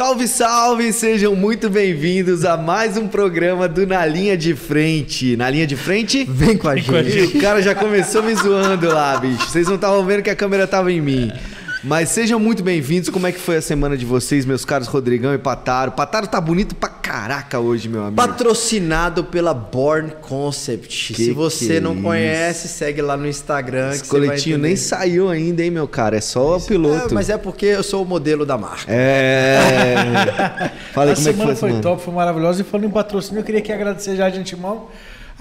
Salve, salve! Sejam muito bem-vindos a mais um programa do Na Linha de Frente. Na linha de frente? Vem com a gente. E o cara já começou me zoando lá, bicho. Vocês não estavam vendo que a câmera tava em mim. Mas sejam muito bem-vindos. Como é que foi a semana de vocês, meus caros Rodrigão e Pataro? Pataro tá bonito pra caraca hoje, meu amigo. Patrocinado pela Born Concept. Que Se você que é não isso? conhece, segue lá no Instagram. Esse que você vai coletinho nem saiu ainda, hein, meu cara? É só o piloto. É, mas é porque eu sou o modelo da marca. É. Fala a como é que semana foi, foi semana. top, foi maravilhosa. E falando em patrocínio, eu queria aqui agradecer já de antemão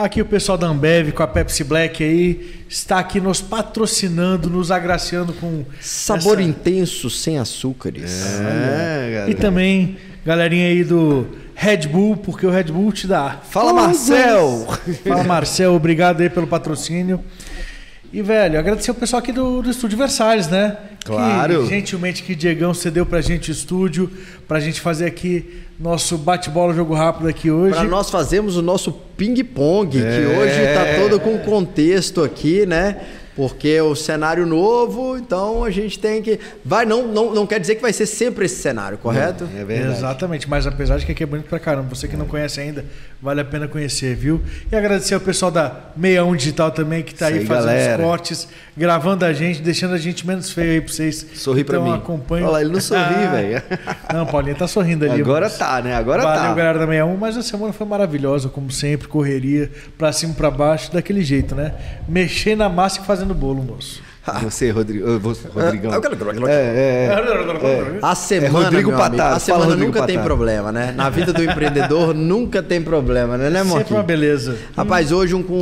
aqui o pessoal da Ambev com a Pepsi Black aí. Está aqui nos patrocinando, nos agraciando com Sabor essa- intenso, sem açúcares. É, galera. E também, galerinha aí do Red Bull, porque o Red Bull te dá. Fala, Marcel! Fala, Marcel, obrigado aí pelo patrocínio. E, velho, agradecer o pessoal aqui do, do Estúdio Versalhes, né? Claro. Que, gentilmente que Diegão cedeu pra gente o estúdio, pra gente fazer aqui nosso bate-bola, jogo rápido aqui hoje. Para nós fazermos o nosso ping-pong, que É. hoje tá todo com contexto aqui, né? Porque é o cenário novo, então a gente tem que. Vai, não, não, não quer dizer que vai ser sempre esse cenário, correto? É verdade. Exatamente, mas apesar de que aqui é bonito pra caramba, você que não conhece ainda, vale a pena conhecer, viu? E agradecer ao pessoal da 61 Digital também, que tá Isso aí aí, fazendo galera. os cortes, gravando a gente, deixando a gente menos feio aí pra vocês. Sorri pra então, mim. acompanha. Olha lá, ele não sorri, velho. Não, Paulinho tá sorrindo ali. Agora mas- tá, né? Agora Valeu, tá. galera da 61, mas a semana foi maravilhosa, como sempre, correria, pra cima pra baixo, daquele jeito, né? Mexer na massa e fazendo bolo, moço. Você, Rodrigo. Rodrigão. Eu quero- É, é, é. A semana, É Rodrigo Pataro. a semana Rodrigo nunca tem problema, né? Na vida do empreendedor nunca tem problema, né, né Sempre uma beleza. Rapaz, hoje um, com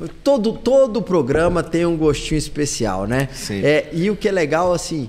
um, todo todo programa tem um gostinho especial, né? Sim. É, e o que é legal assim,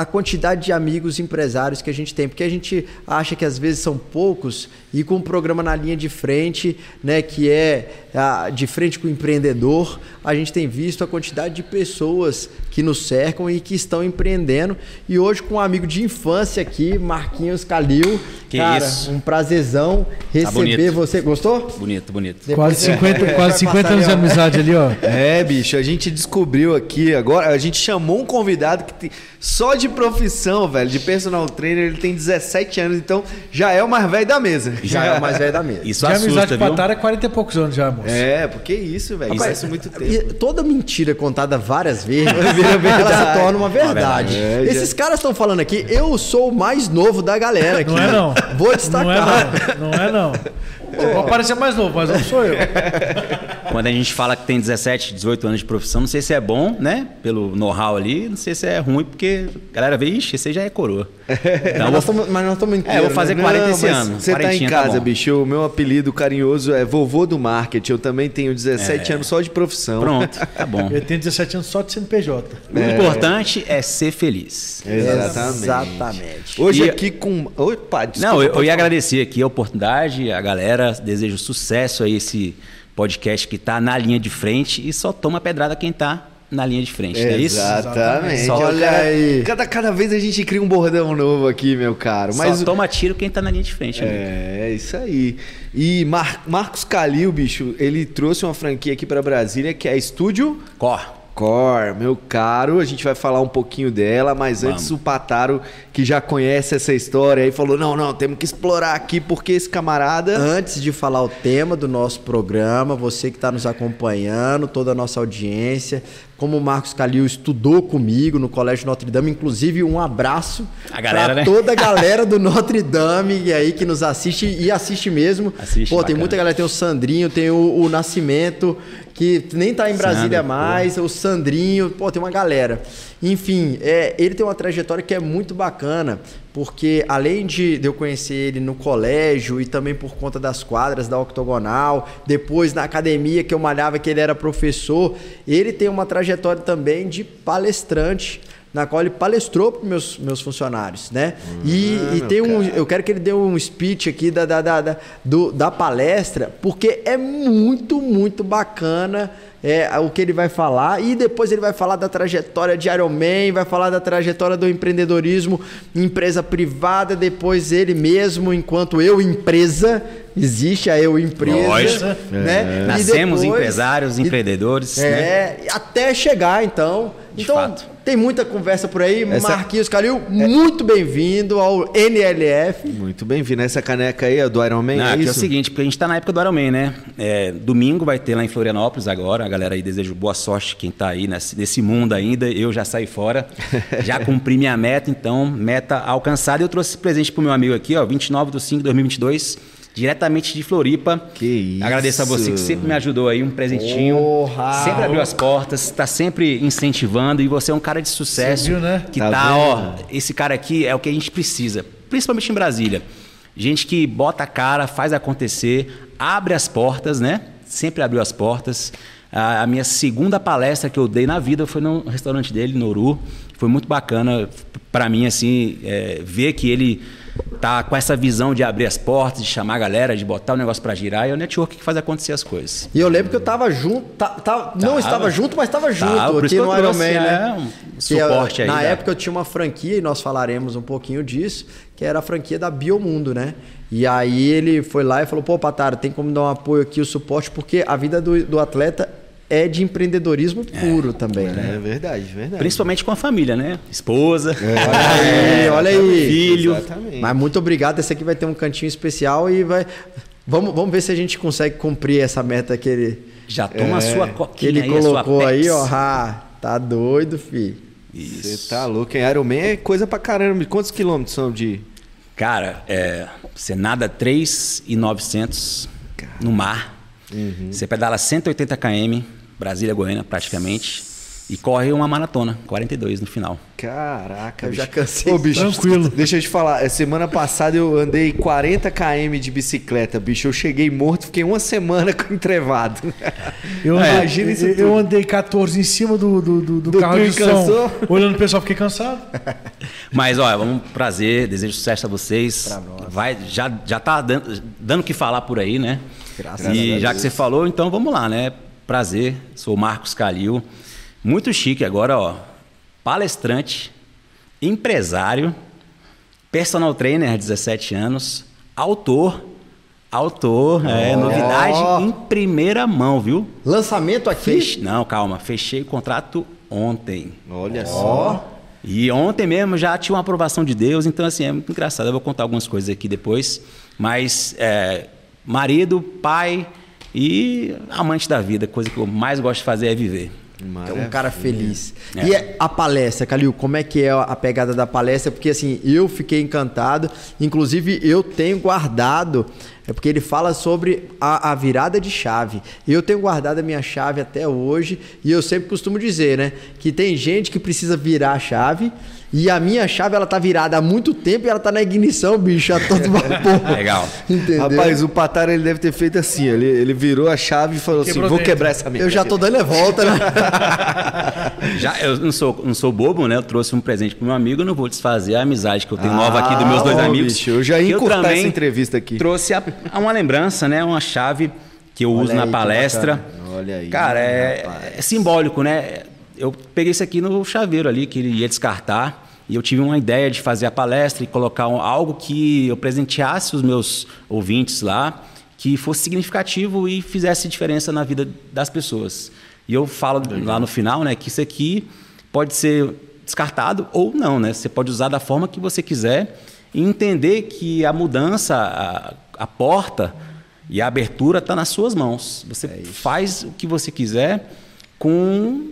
a quantidade de amigos empresários que a gente tem, porque a gente acha que às vezes são poucos e com o programa na linha de frente, né, que é a, de frente com o empreendedor, a gente tem visto a quantidade de pessoas que nos cercam e que estão empreendendo. E hoje com um amigo de infância aqui, Marquinhos Calil, Que cara, isso. um prazerzão receber bonito. você. Gostou? Bonito, bonito. Quase 50, quase 50 anos de amizade ali, ó. É, bicho, a gente descobriu aqui agora, a gente chamou um convidado que tem, só de profissão, velho, de personal trainer, ele tem 17 anos, então já é o mais velho da mesa. Já é o mais velho da mesa. Isso amizade assusta, com viu? Patara é 40 e poucos anos já, moço. É, porque isso, velho, isso Rapaz, faz muito tempo. toda mentira contada várias vezes, ela se torna uma verdade. É, já- Esses caras estão falando aqui, eu sou o mais novo da galera aqui. Não é não. Vou destacar. Não é não. Não é não. Vou parecer mais novo, mas não sou eu. Quando a gente fala que tem 17, 18 anos de profissão, não sei se é bom, né? Pelo know-how ali, não sei se é ruim, porque a galera vê, ixi, esse aí já é coroa. Então, Mas nós estamos mas nós estamos É, eu vou fazer né? 40 esse ano. Você tá em tá casa, bom. bicho. O meu apelido carinhoso é vovô do marketing. Eu também tenho 17 anos só de profissão. Pronto, tá bom. Eu tenho 17 anos só de CNPJ. O importante é ser feliz. Exatamente. Exatamente. Hoje E- aqui com. Opa, desculpa. Não, eu, eu ia agradecer aqui a oportunidade, a galera, desejo sucesso a esse podcast que tá na linha de frente e só toma pedrada quem tá na linha de frente, não é isso? Exatamente. Só Olha cara- aí. Cada, cada vez a gente cria um bordão novo aqui, meu caro. Mas Só toma tiro quem tá na linha de frente. amigo. É, é isso aí. E Mar- Marcos Calil, bicho, ele trouxe uma franquia aqui para Brasília que é a Estúdio Cor. Core, meu caro. A gente vai falar um pouquinho dela, mas Vamos. antes o Pataro, que já conhece essa história, aí falou: não, não, temos que explorar aqui porque esse camarada. Antes de falar o tema do nosso programa, você que está nos acompanhando, toda a nossa audiência, como o Marcos Calil estudou comigo no Colégio Notre Dame, inclusive um abraço A galera, pra né? toda a galera do Notre Dame e aí que nos assiste e assiste mesmo. Assiste, Pô, tem bacana. muita galera, tem o Sandrinho, tem o, o Nascimento, que nem tá em Brasília Sandro, mais, o Sandrinho, pô, tem uma galera. Enfim, é, ele tem uma trajetória que é muito bacana, porque além de, eu conhecer ele no colégio e também por conta das quadras da Octogonal, depois na academia que eu malhava que ele era professor, ele tem uma trajetória também de palestrante na qual ele palestrou para meus, meus funcionários, né? e Ah, e tem um, eu quero que ele dê um speech aqui da, da, da, da, do- da palestra, porque é muito, muito bacana é, o que ele vai falar. E depois ele vai falar da trajetória de Iron Man, vai falar da trajetória do empreendedorismo em empresa privada, depois ele mesmo, enquanto eu, empresa, existe a eu empresa, Lógico. né? E Nascemos depois- empresários, empreendedores. né? É, até chegar então. De então, fato. tem muita conversa por aí. Essa- Marquinhos Calil, muito bem-vindo ao NLF. Muito bem-vindo. Essa caneca aí é do Iron Man, Não, é é o seguinte, porque a gente tá na época do Ironman, né? É, domingo vai ter lá em Florianópolis agora. A galera aí desejo boa sorte quem tá aí nesse, nesse mundo ainda. Eu já saí fora. já cumpri minha meta, então, meta alcançada. Eu trouxe esse presente pro meu amigo aqui, ó, 29 de 5 de 2022, diretamente de Floripa. Que isso. Agradeço a você que sempre me ajudou aí, um presentinho. Porra! Sempre abriu as portas, tá sempre incentivando e você é um cara de sucesso. Você viu, né? Que Tá tá, ó, esse cara aqui é o que a gente precisa, principalmente em Brasília. Gente que bota a cara, faz acontecer, abre as portas, né? Sempre abriu as portas. A, a minha segunda palestra que eu dei na vida foi no restaurante dele, no Ouru. Foi muito bacana para mim, assim, é, ver que ele tá com essa visão de abrir as portas, de chamar a galera, de botar o negócio para girar. E é o network que faz acontecer as coisas. E eu lembro que eu tava junto, tá- tá- não Tava. estava junto, mas estava junto Tava, aqui no Iron Man, né? é, um Que eu- suporte aí, Na época eu tinha uma franquia, e nós falaremos um pouquinho disso, que era a franquia da Biomundo, né? E aí ele foi lá e falou, pô, Pataro, tem como dar um apoio aqui, o suporte, porque a vida do, do atleta é de empreendedorismo puro também, né? É verdade, verdade. Principalmente com a família, né? Esposa. Olha aí, olha aí. Filho. Exatamente. Mas muito obrigado. Esse aqui vai ter um cantinho especial e vai. Vamos, vamos ver se a gente consegue cumprir essa meta que ele, Já toma a sua que coquinha ele aí, a sua colocou aí, ó. Ah, tá doido, fi. Você tá louco, hein? Iron Man é coisa pra caramba. Quantos quilômetros são de... Cara, é, você nada 3,900 no mar. Uhum. Você pedala 180 km, Brasília, Goiânia, praticamente. E corre uma maratona, 42 no final. Caraca, Eu bicho. já cansei. Ô, bicho, Tranquilo. Deixa eu te falar, eh, semana passada eu andei 40 km de bicicleta, bicho. Eu cheguei morto, fiquei uma semana com entrevado. Eu, É, imagina isso eu, tudo. eu andei 14 em cima do, do, do- do Do carro de som. cansou? Olhando o pessoal, fiquei cansado. Mas, olha, vamos prazer, desejo sucesso a vocês. Pra nós. Vai, já, já tá dando, dando o que falar por aí, né? Graças a e Deus. já que você falou, então vamos lá, né? Prazer, sou o Marcos Calil. Muito chique agora, ó. Palestrante, empresário, personal trainer, 17 anos, autor. Autor, é, novidade em primeira mão, viu? Lançamento aqui. Fech... Não, calma, fechei o contrato ontem. Olha só. E ontem mesmo já tinha uma aprovação de Deus, então assim, é muito engraçado. Eu vou contar algumas coisas aqui depois. Mas é, marido, pai e amante da vida, coisa que eu mais gosto de fazer é viver. É um cara feliz. É. E é a palestra, Calil, como é que é a pegada da palestra? Porque assim, eu fiquei encantado. Inclusive, eu tenho guardado, é porque ele fala sobre a, a virada de chave. Eu tenho guardado a minha chave até hoje, e eu sempre costumo dizer, né? Que tem gente que precisa virar a chave. E a minha chave, ela tá virada há muito tempo e ela tá na ignição, bicho, a todo vapor. Legal. Entendeu? Rapaz, o Patara ele deve ter feito assim. Ele, ele virou a chave e falou Quebrou assim: vou dentro. quebrar essa merda. eu já tô dando a volta, né? Já, eu não sou, não sou bobo, né? Eu trouxe um presente pro meu amigo, eu não vou desfazer a amizade que eu tenho nova aqui dos meus dois Ah, amigos. bicho, eu já ia encurtar também essa entrevista aqui. Trouxe a- uma lembrança, né? Uma chave que eu uso aí, na palestra. Olha aí, Cara, é, é simbólico, né? Eu peguei isso aqui no chaveiro ali, que ele ia descartar. E eu tive uma ideia de fazer a palestra e colocar um- algo que eu presenteasse os meus ouvintes lá, que fosse significativo e fizesse diferença na vida das pessoas. E eu falo lá no final, né, que isso aqui pode ser descartado ou não, né? Você pode usar da forma que você quiser e entender que a mudança, a, a porta e a abertura está nas suas mãos. Você faz o que você quiser com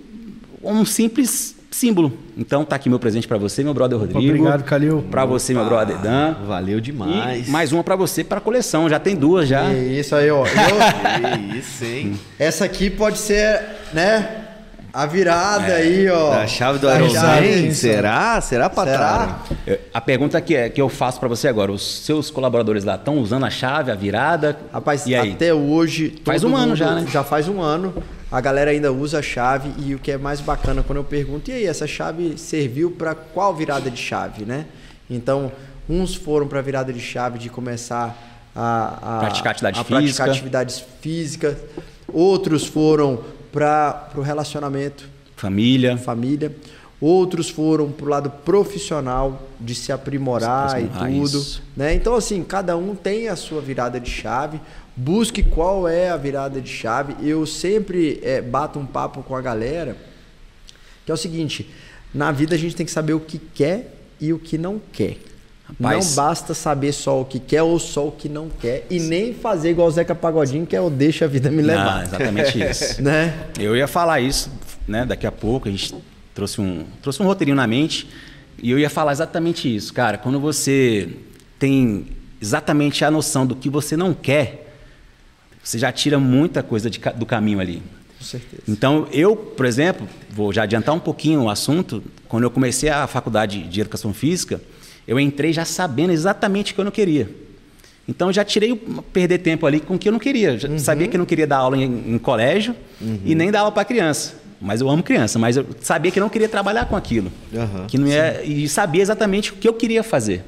um simples símbolo. Então tá aqui meu presente para você, meu brother Rodrigo. Obrigado, Calil. Para você, meu brother Dan. Valeu demais. E mais uma para você para coleção. Já tem duas já. É isso aí, ó. Eu- isso, hein? Essa aqui pode ser, né? A virada aí, ó. A chave do Da Iron. Man? Será? Será? Eu- A pergunta que, é, que eu faço para você agora: os seus colaboradores lá estão usando a chave, a virada? Rapaz, e aí? até hoje. Faz um ano já, né? Já faz um ano. A galera ainda usa a chave. E o que é mais bacana quando eu pergunto, e aí, essa chave serviu para qual virada de chave, né? Então, uns foram para virada de chave de começar a, a Praticar atividade a praticar física. atividades físicas. Outros foram para o relacionamento Família. família. outros foram pro lado profissional de se aprimorar Se e tudo, isso. né? Então assim, cada um tem a sua virada de chave. Busque qual é a virada de chave. Eu sempre eh, bato um papo com a galera que é o seguinte: na vida a gente tem que saber o que quer e o que não quer. Rapaz. Não basta saber só o que quer ou só o que não quer. E nem fazer igual o Zeca Pagodinho, que é o deixa a vida me levar. exatamente isso. né? Eu ia falar isso, né? Daqui a pouco a gente trouxe um, trouxe um roteirinho na mente e eu ia falar exatamente isso, cara. Quando você tem exatamente a noção do que você não quer, você já tira muita coisa de do caminho ali. Com certeza. Então, eu, por exemplo, vou já adiantar um pouquinho o assunto. Quando eu comecei a faculdade de Educação Física, eu entrei já sabendo exatamente o que eu não queria. Então, eu já tirei o perder tempo ali com o que eu não queria. Já Sabia que eu não queria dar aula em, em colégio e nem dar aula para criança. Mas eu amo criança, mas eu sabia que eu não queria trabalhar com aquilo. Aham, que não ia, e sabia exatamente o que eu queria fazer.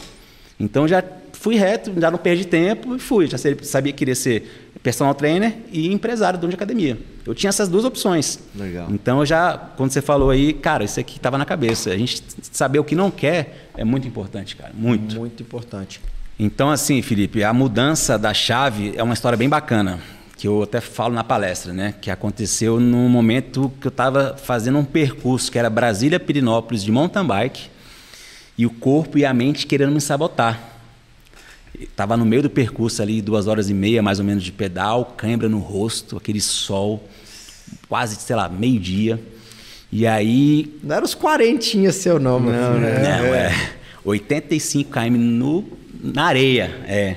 Então, já fui reto, já não perdi tempo e fui. Já sabia que queria ser personal trainer e empresário, dono de academia. Eu tinha essas duas opções. Legal. Então, já, quando você falou aí, cara, isso aqui estava na cabeça. A gente saber o que não quer é muito importante, cara. Muito. Muito importante. Então, assim, Felipe, a mudança da chave é uma história bem bacana, que eu até falo na palestra, né? Que aconteceu num momento que eu estava fazendo um percurso que era Brasília-Pirinópolis de mountain bike e o corpo e a mente querendo me sabotar. Estava no meio do percurso ali, duas horas e meia mais ou menos de pedal, cãibra no rosto, aquele sol, quase, sei lá, meio-dia. E aí Não era os quarentinha seu não, meu filho. não, é. 85 km no, na areia, é.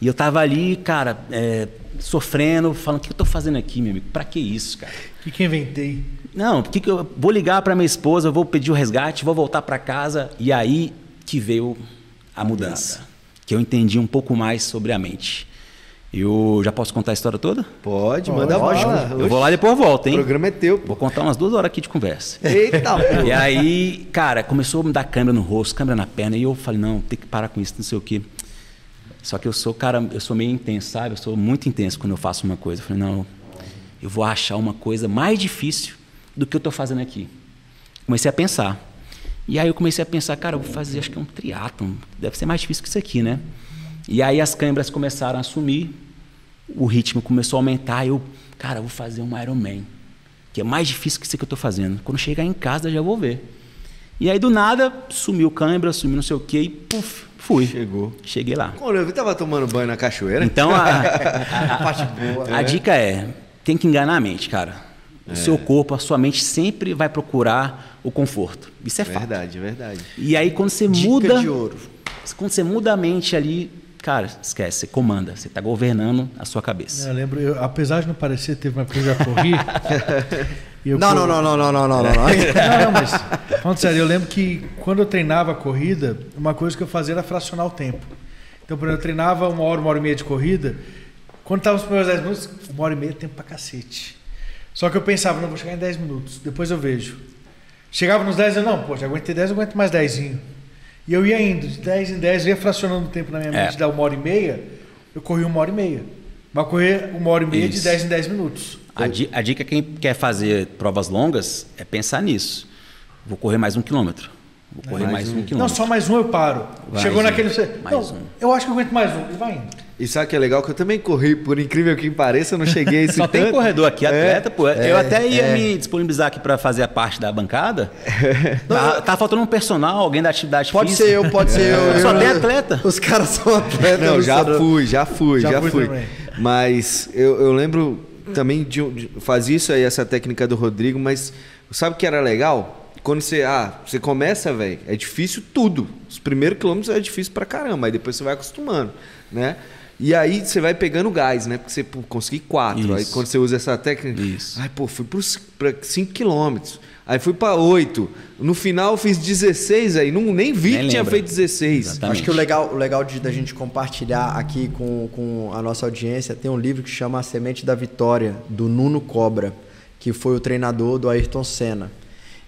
E eu tava ali, cara, é, sofrendo, falando, o que eu tô fazendo aqui, meu amigo? Pra que isso, cara? O que, que eu inventei? Não, por que que eu vou ligar pra minha esposa, vou pedir o resgate, vou voltar pra casa. E aí que veio a mudança. Que eu entendi um pouco mais sobre a mente. Eu já posso contar a história toda? Pode, manda Lógico. bala. Eu vou lá e depois volto, O hein? programa é teu. Vou contar umas duas horas aqui de conversa. Eita, E aí, cara, começou a me dar câmera no rosto, câmera na perna, e eu falei, não, tem que parar com isso, não sei o quê. Só que eu sou, cara, eu sou meio intenso, sabe? Eu sou muito intenso quando eu faço uma coisa. Eu falei, não, eu vou achar uma coisa mais difícil do que eu estou fazendo aqui. Comecei a pensar. E aí eu comecei a pensar, cara, eu vou fazer, acho que é um triatlon, deve ser mais difícil que isso aqui, né? E aí as câimbras começaram a sumir, o ritmo começou a aumentar, eu, cara, eu vou fazer um Ironman, que é mais difícil que isso que eu estou fazendo. Quando chegar em casa já vou ver. E aí do nada sumiu câimbra, sumiu não sei o quê e puf, fui. Chegou. Cheguei lá. Quando eu tava tomando banho na cachoeira. Então a, a, a dica é, tem que enganar a mente, cara. O seu corpo, a sua mente sempre vai procurar o conforto. Isso é fato. Verdade, verdade. E aí quando você Dica muda, de ouro. quando você muda a mente ali, cara, esquece, você comanda, você está governando a sua cabeça. Eu lembro, eu- apesar de não parecer, teve uma época que eu corri. eu Não, não, não, não, não, não, não, não. Não, não, mas falando sério, eu lembro que quando eu treinava a corrida, uma coisa que eu fazia era fracionar o tempo. Então, por exemplo, eu treinava uma hora, uma hora e meia de corrida. Quando tava os primeiros 10 minutos, uma hora e meia é tempo pra cacete. Só que eu pensava, não, vou chegar em 10 minutos, depois eu vejo. Chegava nos 10, eu não, pô, já aguentei 10, eu aguento mais 10. E eu ia indo, de 10 em 10, eu ia fracionando o tempo na minha É. mente, da uma hora e meia, eu corri uma hora e meia. Mas correr uma hora e meia de Isso. 10 em 10 minutos. A, di- a dica quem quer fazer provas longas é pensar nisso. Vou correr mais um quilômetro. Vou correr Mais mais, um. um, Não, quilômetro. só mais um eu paro. Vai, Chegou sim. naquele. Mais não, um. Eu acho que eu aguento mais um. E vai indo. E sabe o que é legal? Que eu também corri, por incrível que pareça, eu não cheguei a esse Só tem tanto. corredor aqui, É. atleta, pô. eu até ia me disponibilizar aqui para fazer a parte da bancada. tá, tá faltando um personal, alguém da atividade Pode física. ser eu, pode ser eu. Só eu- tem atleta. Os caras são atletas. Não, já sou- fui, já fui, já, Já fui também. Mas eu, eu lembro também de, de fazia isso aí, essa técnica do Rodrigo, mas sabe o que era legal? Quando você, ah, você começa, velho, é difícil tudo. Os primeiros quilômetros é difícil pra caramba, aí depois você vai acostumando, né? E aí você vai pegando gás, né? Porque você pô, consegui quatro. Aí Isso. quando você usa essa técnica, Isso. ai, pô, fui para 5 quilômetros. Aí fui pra 8. No final eu fiz 16 aí, não, nem vi Nem que tinha feito 16. Exatamente. Acho que o legal, o legal de, da gente compartilhar aqui com, com a nossa audiência tem um livro que chama A Semente da Vitória, do Nuno Cobra, que foi o treinador do Ayrton Senna.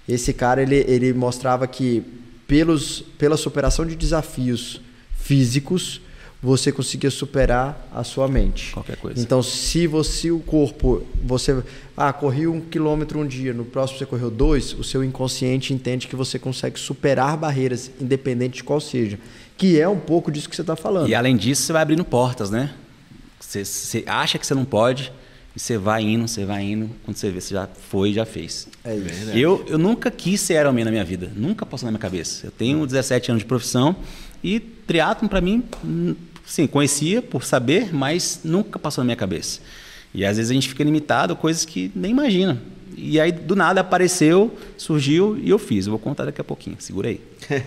Esse cara ele, ele mostrava que pelos, pela superação de desafios físicos, você conseguia superar a sua mente. Qualquer coisa. Então, se você o corpo, você ah, corri um quilômetro um dia, no próximo você correu dois, o seu inconsciente entende que você consegue superar barreiras, independente de qual seja. Que é um pouco disso que você está falando. E além disso, você vai abrindo portas, né? Você, você acha que você não pode, e você vai indo, você vai indo, quando você vê, você já foi e já fez. É isso. Eu, eu nunca quis ser Ironman na minha vida, nunca passou na minha cabeça. Eu tenho 17 anos de profissão e triatlon para mim, hum, sim, conhecia por saber, mas nunca passou na minha cabeça. E às vezes a gente fica limitado a coisas que nem imagina. E aí do nada apareceu, surgiu e eu fiz. Eu vou contar daqui a pouquinho. Segura aí.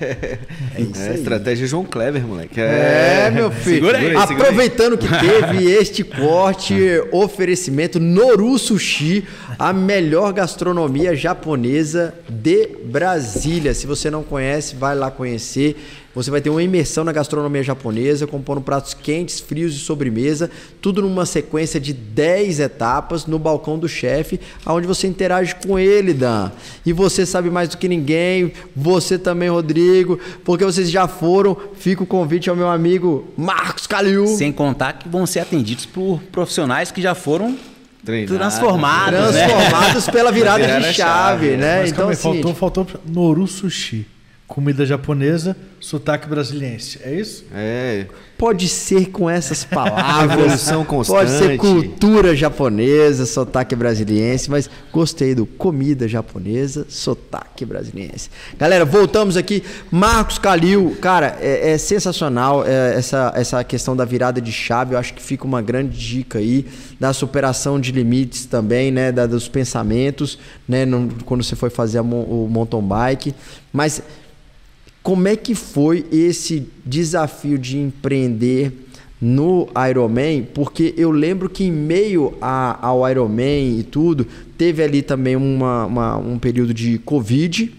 É, é estratégia João Clever, moleque. É, meu filho. Segura aí, segura aí. Aproveitando que teve este corte, oferecimento Noru Sushi, a melhor gastronomia japonesa de Brasília. Se você não conhece, vai lá conhecer. Você vai ter uma imersão na gastronomia japonesa, compondo pratos quentes, frios e sobremesa, tudo numa sequência de 10 etapas no balcão do chefe, onde você interage com ele, Dan. E você sabe mais do que ninguém, você também, Rodrigo, porque vocês já foram. Fica o convite ao meu amigo Marcos Calil. Sem contar que vão ser atendidos por profissionais que já foram Treinado. transformados, né? Transformados pela virada Viraram de chave, chave. né? Mas então, calma assim, faltou, faltou Noru Sushi. Comida japonesa, sotaque brasiliense. É isso? É. pode ser com essas palavras. Evolução Pode ser constante. cultura japonesa, sotaque brasiliense, mas gostei do comida japonesa, sotaque brasiliense. Galera, voltamos aqui. Marcos Calil, cara, é, é sensacional é, essa, essa questão da virada de chave. Eu acho que fica uma grande dica aí da superação de limites também, né? Da, dos pensamentos, né? no- quando você foi fazer a o mountain bike. Mas como é que foi esse desafio de empreender no Ironman? Porque eu lembro que em meio a- ao Ironman e tudo, teve ali também uma- uma- um período de Covid.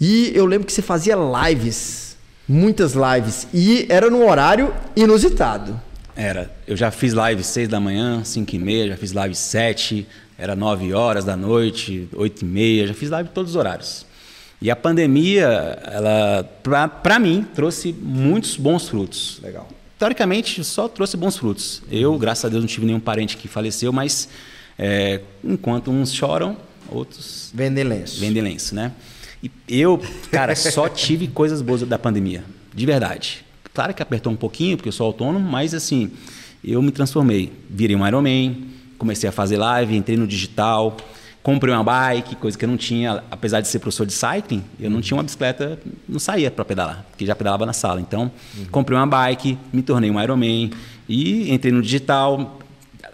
E eu lembro que você fazia lives, muitas lives, e era num horário inusitado. Era. Eu já fiz live 6 da manhã, 5 e meia, já fiz live 7, era 9 horas da noite, 8 e meia, já fiz live todos os horários. E a pandemia, ela, pra mim, trouxe muitos bons frutos. Legal. Teoricamente, só trouxe bons frutos. Eu, graças a Deus, não tive nenhum parente que faleceu, mas é, enquanto uns choram, outros Vendem lenço. vendem lenço, né? E eu, cara, só tive coisas boas da pandemia, de verdade. Claro que apertou um pouquinho, porque eu sou autônomo, mas assim, eu me transformei. Virei um Ironman, comecei a fazer live, entrei no digital, comprei uma bike, coisa que eu não tinha, apesar de ser professor de cycling, eu não tinha uma bicicleta, não saía para pedalar, porque já pedalava na sala. Então, comprei uma bike, me tornei um Ironman e entrei no digital,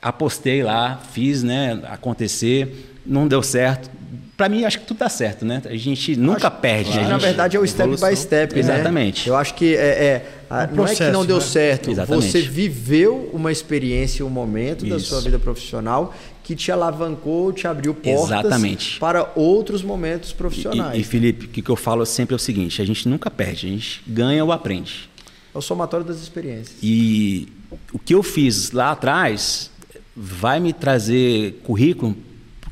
apostei lá, fiz, né, acontecer, não deu certo. Para mim, acho que tudo dá certo, né? A gente nunca perde. Acho a na gente- verdade é o step by step, né? Exatamente. Eu acho que é, é, a- É um não é que não deu né? certo. Exatamente. Você viveu uma experiência, um momento da Isso. sua vida profissional que te alavancou, te abriu portas Exatamente. para outros momentos E, profissionais. e, Felipe, o que, que eu falo sempre é o seguinte: a gente nunca perde, a gente ganha ou aprende. É o somatório das experiências. E o que eu fiz lá atrás vai me trazer currículo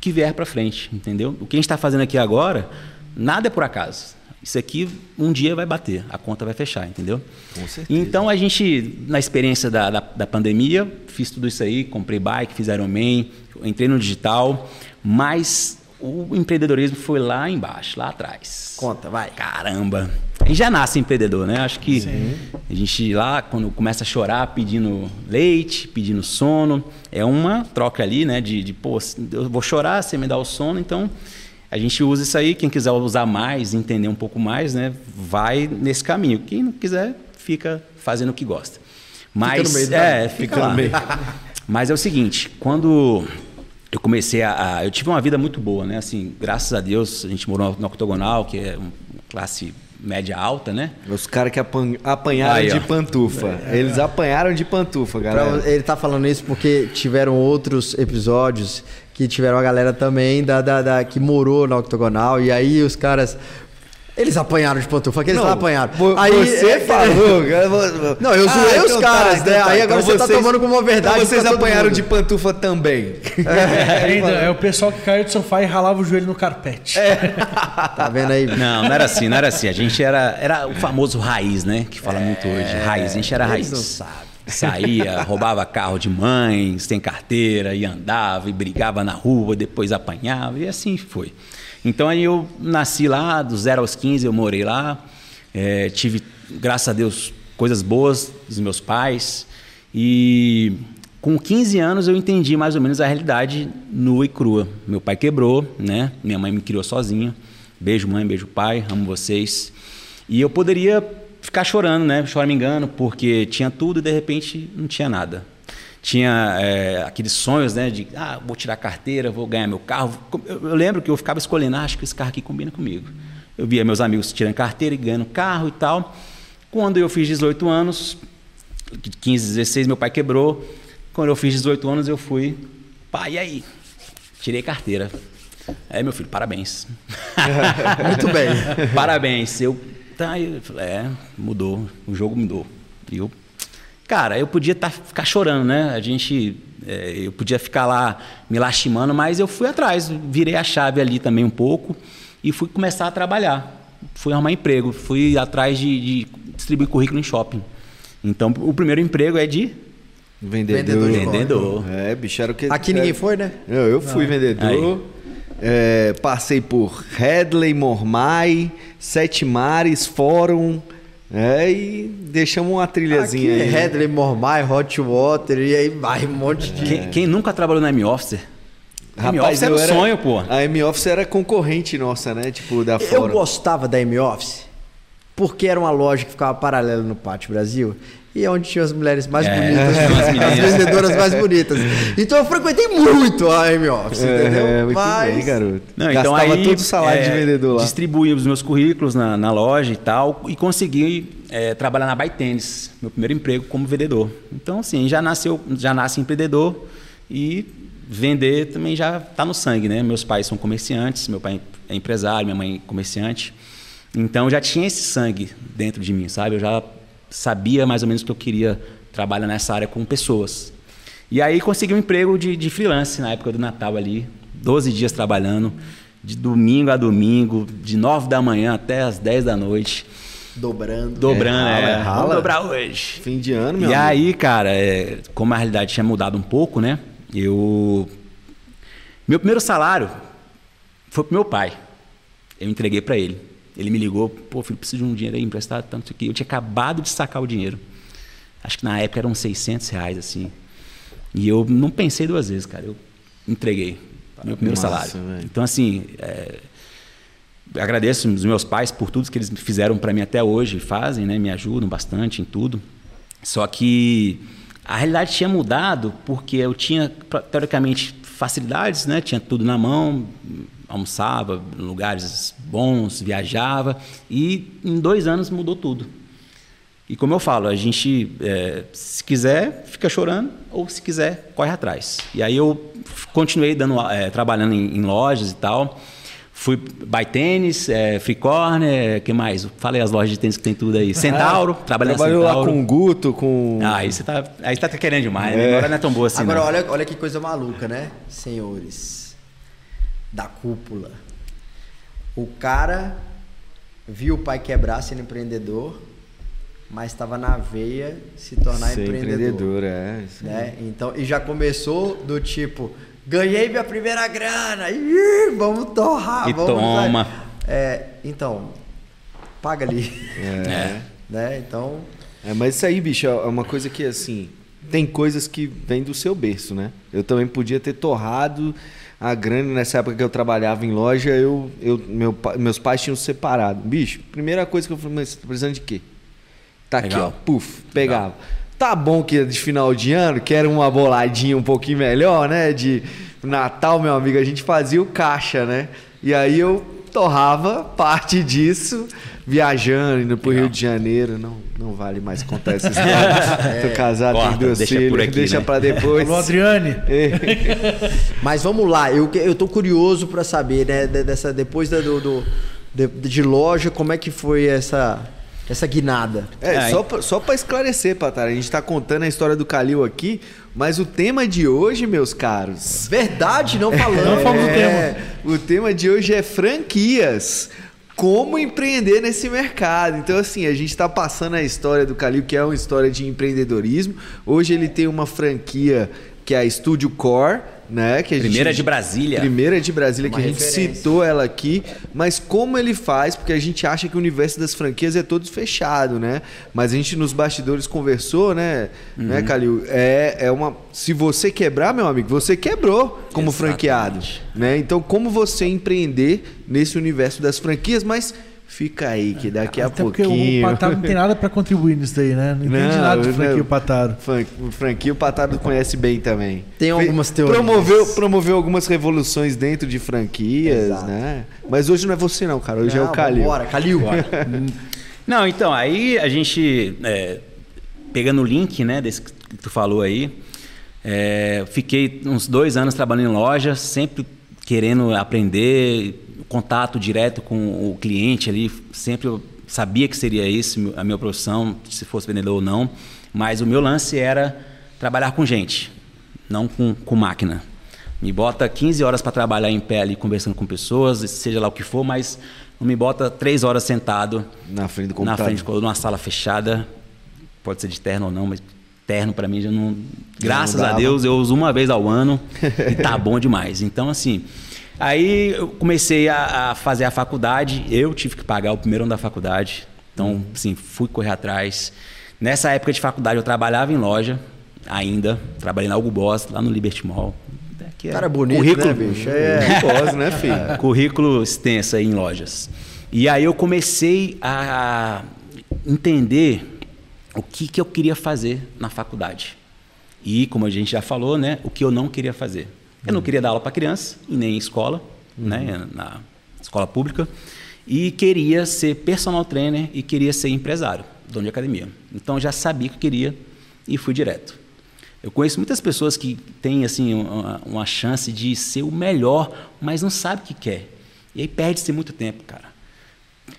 que vier para frente, entendeu? O que a gente está fazendo aqui agora, nada é por acaso. Isso aqui um dia vai bater, a conta vai fechar, entendeu? Com certeza. Então a gente, na experiência da, da, da pandemia, fiz tudo isso aí, comprei bike, fiz Ironman, entrei no digital, mas o empreendedorismo foi lá embaixo, lá atrás. Conta, vai. Caramba. A gente já nasce empreendedor, né? Acho que a gente lá, quando começa a chorar pedindo leite, pedindo sono, é uma troca ali, né? De, de pô, eu vou chorar, você me dá o sono, então a gente usa isso aí. Quem quiser usar mais, entender um pouco mais, né? Vai nesse caminho. Quem não quiser, fica fazendo o que gosta. Mas, no meio, é, fica, Fica no lá. meio. Mas é o seguinte, quando eu comecei a, a- Eu tive uma vida muito boa, né? Assim, graças a Deus, a gente morou no Octogonal, que é uma classe média alta, né? Os caras que apan- apanharam Aí, de pantufa. Eles apanharam de pantufa, Pra- galera. ele tá falando isso porque tiveram outros episódios que tiveram a galera também da, da, da- que morou na Octogonal e aí os caras Eles apanharam de pantufa, aqueles lá apanharam. vo- Aí, você é- falou. Não, eu zoei os então caras, né? Aí agora você tá tomando como uma verdade Então vocês apanharam mundo. de pantufa também. Ainda é o pessoal que caiu do sofá e ralava o joelho no carpete. Tá vendo aí? Não, não era assim, não era assim. A gente era, era o famoso raiz, né? Que fala muito hoje. Raiz, a gente era raiz. eles não sabem. Saía, roubava carro de mães, sem carteira, e andava, e brigava na rua, depois apanhava, e assim foi. Então aí eu nasci lá, do zero aos 15 eu morei lá. É, tive, graças a Deus, coisas boas dos meus pais. E com 15 anos eu entendi mais ou menos a realidade nua e crua. Meu pai quebrou, né? Minha mãe me criou sozinha. Beijo mãe, beijo pai, amo vocês. E eu poderia ficar chorando, né? Choramingando, porque tinha tudo e de repente não tinha nada. Tinha é, aqueles sonhos, né? De, ah, vou tirar a carteira, vou ganhar meu carro. Eu, eu lembro que eu ficava escolhendo, ah, acho que esse carro aqui combina comigo. Eu via meus amigos tirando carteira e ganhando carro e tal. Quando eu fiz 18 anos, 15, 16, meu pai quebrou. Quando eu fiz 18 anos, eu fui, pai, e aí? Tirei carteira. É, meu filho, parabéns. Muito bem. parabéns. Eu, tá, eu falei, é, mudou, o jogo mudou. E eu, cara, eu podia tá, ficar chorando, né? A gente, é, eu podia ficar lá me lastimando, mas eu fui atrás, virei a chave ali também um pouco e fui começar a trabalhar. Fui arrumar emprego, fui atrás de, de distribuir currículo em shopping. Então, o primeiro emprego é de Vendedor. Vendedor de vendedor. É, bicho, era o que. Aqui ninguém foi, né? Eu, eu fui vendedor. É, passei por Headley, Mormai, Sete Mares, Fórum. É, e deixamos uma trilhazinha Aqui aí. né? Headley, Mormai, Hot Water, e aí vai um monte de... Quem, quem nunca trabalhou na M-Officer? Rapaz, M-Office era eu o sonho, pô. A M-Office era concorrente nossa, né? Tipo, da Eu Fórum. gostava da M-Office porque era uma loja que ficava paralela no Pátio Brasil e é onde tinha as mulheres mais É, bonitas, as as, vendedoras mais bonitas. Então eu frequentei muito a M-Office, entendeu? É, muito Mas bem, garoto. Não, então Gastava aí, todo o salário de é, vendedor lá. Distribuí os meus currículos na, na loja e tal e consegui é, trabalhar na Baitênis, meu primeiro emprego como vendedor. Então, assim, já nasceu, já nasce empreendedor e vender também já está no sangue, né? Meus pais são comerciantes, meu pai é empresário, minha mãe é comerciante. Então, já tinha esse sangue dentro de mim, sabe? Eu já sabia mais ou menos que eu queria trabalhar nessa área com pessoas. E aí consegui um emprego de, de freelance na época do Natal ali, 12 dias trabalhando, de domingo a domingo, de 9 da manhã até as 10 da noite, dobrando. dobrando, É, é, rala, vamos dobrar hoje. Fim de ano, meu E amigo. aí, cara, é, como a realidade tinha mudado um pouco, né? Eu. Meu primeiro salário foi pro meu pai. Eu entreguei para ele. Ele me ligou, pô, filho, preciso de um dinheiro aí emprestado, tanto que eu tinha acabado de sacar o dinheiro. Acho que na época eram 600 reais, assim. E eu não pensei duas vezes, cara. Eu entreguei meu primeiro salário. velho. Então, assim, é, agradeço os meus pais por tudo que eles fizeram para mim até hoje, fazem, né? Me ajudam bastante em tudo. Só que a realidade tinha mudado porque eu tinha teoricamente facilidades, né? Tinha tudo na mão, almoçava em lugares bons, viajava e em dois anos mudou tudo. E como eu falo, a gente, é, se quiser, fica chorando, ou se quiser, corre atrás. E aí eu continuei dando, é, trabalhando em, em lojas e tal. Fui by tênis, é, free corner, que mais? Falei as lojas de tênis que tem tudo aí. Centauro, trabalhei na Trabalhou lá Centauro. com o Guto, com. Ah, aí você tá, aí você tá querendo demais, né? Agora não é tão boa assim, Agora, não. olha, olha que coisa maluca, né, senhores da cúpula. O cara viu o pai quebrar sendo empreendedor, mas estava na veia se tornar Ser empreendedor. empreendedor, é. isso né? Então, e já começou do tipo, ganhei minha primeira grana, ih, vamos torrar, E vamos toma. É, então, paga ali, É. né? Então, É, mas isso aí, bicho, é uma coisa que, assim, tem coisas que vêm do seu berço, né? Eu também podia ter torrado a grana nessa época que eu trabalhava em loja, eu, eu, meu, meus pais tinham se separado. Bicho, primeira coisa que eu falei, mas você tá precisando de quê? Tá aqui, Legal. ó, puf, pegava. Tá bom que é de final de ano, que era uma boladinha um pouquinho melhor, né? De Natal, meu amigo, a gente fazia o caixa, né? E aí eu torrava parte disso viajando, indo pro Legal. Rio de Janeiro. Não, não vale mais contar essa história. Tô casado, Corta, tenho duas deixa filhas, por aqui, deixa né? pra depois. Alô, Adriane. Mas vamos lá, eu, que- eu tô curioso para saber, né, de- dessa, depois da- do, do, de, de loja, como é que foi essa, essa guinada? É, É, só, pra, só pra esclarecer, Patara, a gente tá contando a história do Calil aqui, mas o tema de hoje, meus caros. Verdade, não falando. Não falamos do é, O tema de hoje é franquias. Como empreender nesse mercado. Então, assim, a gente está passando a história do Calil, que é uma história de empreendedorismo. Hoje ele tem uma franquia que é a Studio Core, né? Que a Primeira gente- de Brasília. Primeira de Brasília, que Uma a gente referência. citou ela aqui. Mas como ele faz? Porque a gente acha que o universo das franquias é todo fechado, né? Mas a gente nos bastidores conversou, né, Uhum. né, Calil? É, é uma. Se você quebrar, meu amigo, você quebrou como Exatamente. franqueado. Né? Então, como você empreender nesse universo das franquias, mas fica aí, que daqui a Até pouquinho. o Pataro não tem nada pra contribuir nisso daí, né? Não entende Não, nada de não. franquia o Pataro. Fran- O franquia o Patado conhece bem também. Tem algumas teorias. Promoveu, promoveu algumas revoluções dentro de franquias, Exato. né? Mas hoje não é você não, cara. Hoje é o Não, Calil. Bora, Calil. Não, então, aí a gente, é, pegando o link, né, desse que tu falou aí, é, fiquei uns dois anos trabalhando em loja, sempre querendo aprender, contato direto com o cliente ali, sempre eu sabia que seria isso a minha profissão, se fosse vendedor ou não, mas o meu lance era trabalhar com gente, não com, com máquina. Me bota 15 horas para trabalhar em pé ali, conversando com pessoas, seja lá o que for, mas não me bota três horas sentado Na frente do na computador. frente, numa sala fechada, pode ser de terno ou não, mas terno para mim já não. Graças a dava. Deus eu uso uma vez ao ano e tá bom demais. Então, assim. Aí eu comecei a, a fazer a faculdade, eu tive que pagar o primeiro ano da faculdade. Então, assim, fui correr atrás. Nessa época de faculdade eu trabalhava em loja ainda, trabalhei na Algo Boss, lá no Liberty Mall. Que é Cara bonito, currículo, né, bicho? É. Gosto, né, filho? currículo extenso aí em lojas. E aí eu comecei a entender o que, que eu queria fazer na faculdade. E, como a gente já falou, né, o que eu não queria fazer. Eu não queria dar aula para criança, e nem em escola, né, na escola pública. E queria ser personal trainer e queria ser empresário, dono de academia. Então eu já sabia que eu queria e fui direto. Eu conheço muitas pessoas que têm assim uma, uma chance de ser o melhor, mas não sabe o que quer. E aí perde-se muito tempo, cara.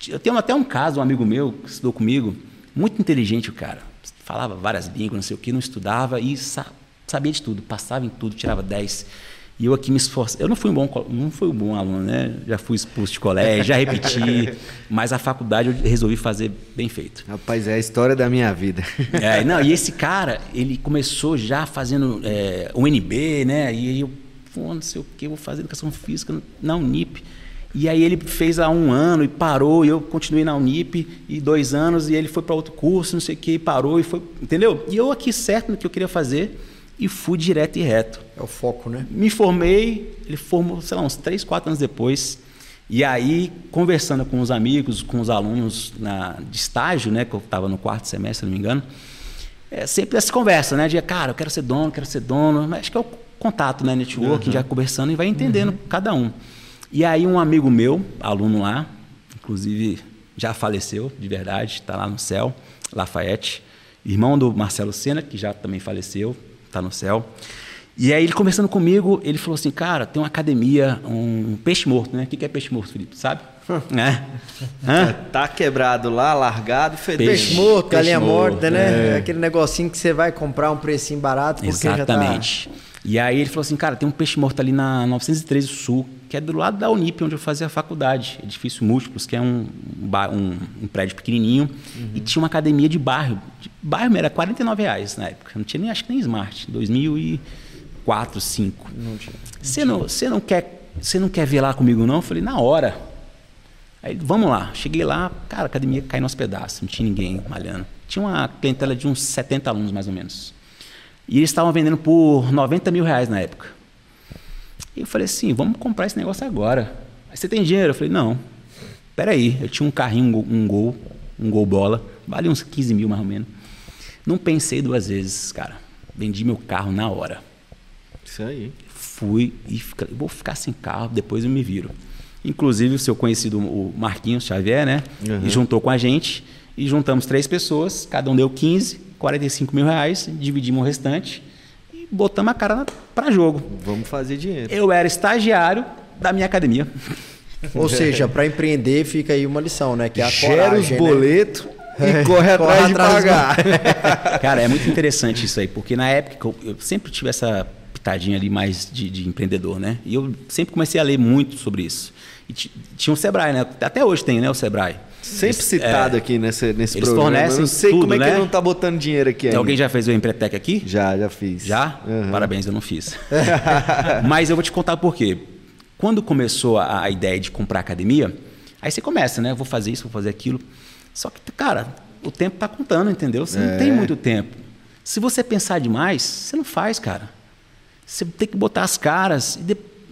Eu tenho até um caso, um amigo meu que estudou comigo, muito inteligente o cara. Falava várias línguas, não sei o que, não estudava e sabia de tudo, passava em tudo, tirava 10. E eu aqui me esforçava. Eu não fui um bom, não fui um bom aluno, né? Já fui expulso de colégio, já repeti, mas a faculdade eu resolvi fazer bem feito. Rapaz, é a história da minha vida. É, não, e esse cara, ele começou já fazendo é, UNB, né? E aí eu, pô, não sei o que, vou fazer educação física na Unip. E aí ele fez há um ano e parou, e eu continuei na Unip, e dois anos, e ele foi para outro curso, não sei o que, e parou, e foi. Entendeu? E eu aqui certo no que eu queria fazer, e fui direto e reto. É o foco, né? Me formei, ele formou, sei lá, uns três, quatro anos depois. E aí, conversando com os amigos, com os alunos na, de estágio, né, que eu estava no quarto semestre, se não me engano, é sempre essa conversa, né, de, cara, eu quero ser dono, quero ser dono, mas acho que é o contato, né, networking, já conversando e vai entendendo cada um. E aí um amigo meu, aluno lá, inclusive já faleceu, de verdade, está lá no céu, Lafayette, irmão do Marcelo Sena, que já também faleceu, está no céu. E aí ele conversando comigo, ele falou assim, cara, tem uma academia, um peixe morto, né? O que que é peixe morto, Felipe? Sabe? é? Hã? Tá quebrado lá, largado, fedendo. Peixe morto, Peixe galinha morto, morta, né? É. Aquele negocinho que você vai comprar um precinho barato porque Exatamente. E aí ele falou assim, cara, tem um peixe morto ali na 913 Sul, que é do lado da Unip, onde eu fazia a faculdade, edifício múltiplos, que é um, um, um prédio pequenininho, e tinha uma academia de bairro. De bairro era 49 reais na época, não tinha nem, acho que nem Smart, 2004, 2005. Não tinha. Você não, você não quer, você não quer ver lá comigo não? Eu falei, na hora. Aí, vamos lá. Cheguei lá, cara, a academia caiu nos pedaços, não tinha ninguém malhando. Tinha uma clientela de uns 70 alunos, mais ou menos. E eles estavam vendendo por 90 mil reais na época. E eu falei assim, vamos comprar esse negócio agora. Aí você tem dinheiro? Eu falei, não. Peraí, eu tinha um carrinho, um gol, um gol, bola, vale uns 15 mil mais ou menos. Não pensei duas vezes, cara. Vendi meu carro na hora Isso aí. fui e fica- vou ficar sem carro, depois eu me viro. Inclusive o seu conhecido, o Marquinhos Xavier, né? Uhum. E juntou com a gente e juntamos três pessoas, cada um deu 15, 45 mil reais, dividimos o restante botamos a cara para jogo. Vamos fazer dinheiro. Eu era estagiário da minha academia. Ou seja, para empreender fica aí uma lição, né? Que é a Gera os coragem, né? boletos e É, corre atrás corre de pagar. Cara, é muito interessante isso aí, porque na época eu, eu sempre tive essa pitadinha ali mais de, de empreendedor, né? E eu sempre comecei a ler muito sobre isso. E ti- tinha o Sebrae, né? Até hoje tem, né, o Sebrae. Sempre citado é, aqui nesse, nesse eles programa. fornecem eu não sei como tudo, é que né? ele não tá botando dinheiro aqui ainda. Alguém já fez o Empretec aqui? Já, já fiz. Já? Aham. Parabéns, eu não fiz. Mas eu vou te contar por quê. Quando começou a, a ideia de comprar academia, aí você começa, né? Eu vou fazer isso, vou fazer aquilo. Só que, cara, o tempo tá contando, entendeu? Você não É. tem muito tempo. Se você pensar demais, você não faz, cara. Você tem que botar as caras.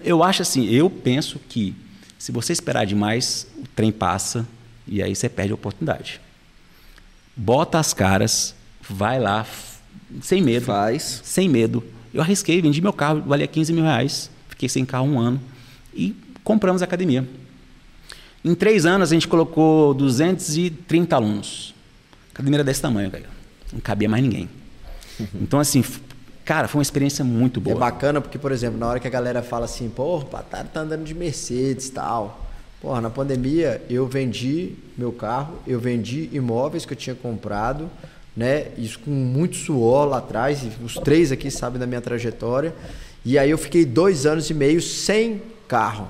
Eu acho assim, eu penso que se você esperar demais, o trem passa e aí você perde a oportunidade. Bota as caras, vai lá, sem medo. Faz. Sem medo. Eu arrisquei, vendi meu carro, valia 15 mil reais. Fiquei sem carro um ano. E compramos a academia. Em três anos, a gente colocou 230 alunos. A academia era desse tamanho, cara. Não cabia mais ninguém. Então, assim, cara, foi uma experiência muito É boa. bacana porque, por exemplo, na hora que a galera fala assim, pô, o Pataro tá andando de Mercedes e tal. Porra, na pandemia eu vendi meu carro, eu vendi imóveis que eu tinha comprado, né? Isso com muito suor lá atrás, e os três aqui sabem da minha trajetória. E aí eu fiquei dois anos e meio sem carro.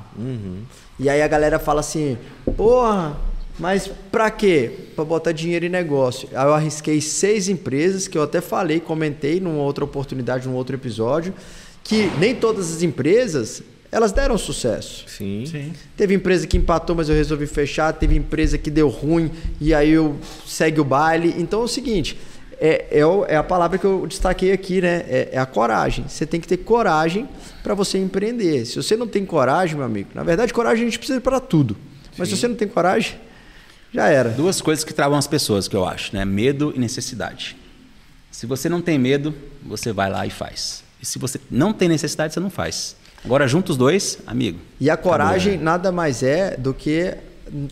E aí a galera fala assim, porra, mas pra quê? Pra botar dinheiro em negócio. Aí eu arrisquei seis empresas, que eu até falei, comentei numa outra oportunidade, num outro episódio, que nem todas as empresas, elas deram sucesso. Sim. Sim. Teve empresa que empatou, mas eu resolvi fechar. Teve empresa que deu ruim e aí eu segue o baile. Então é o seguinte, é, é, é a palavra que eu destaquei aqui, né? É, é a coragem. Você tem que ter coragem para você empreender. Se você não tem coragem, meu amigo, na verdade coragem a gente precisa para tudo. Mas se você não tem coragem, já era. Duas coisas que travam as pessoas, que eu acho, né? Medo e necessidade. Se você não tem medo, você vai lá e faz. E se você não tem necessidade, você não faz. Agora, junta os dois, amigo. E a coragem Acabou. nada mais é do que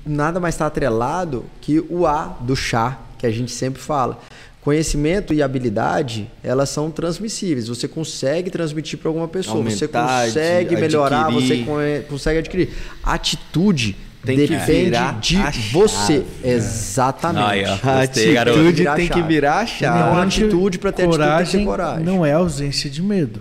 nada mais está atrelado que o A do chá que a gente sempre fala. Conhecimento e habilidade, elas são transmissíveis. Você consegue transmitir para alguma pessoa. você Aumentar, consegue ad- melhorar, você adquirir. consegue adquirir. Atitude Tem que depende virar de a você. chave. Exatamente. Aí, ó. A atitude tem que virar a Não, chave. Lembrando atitude que pra ter atitude, tem que ter coragem. Não é ausência de medo.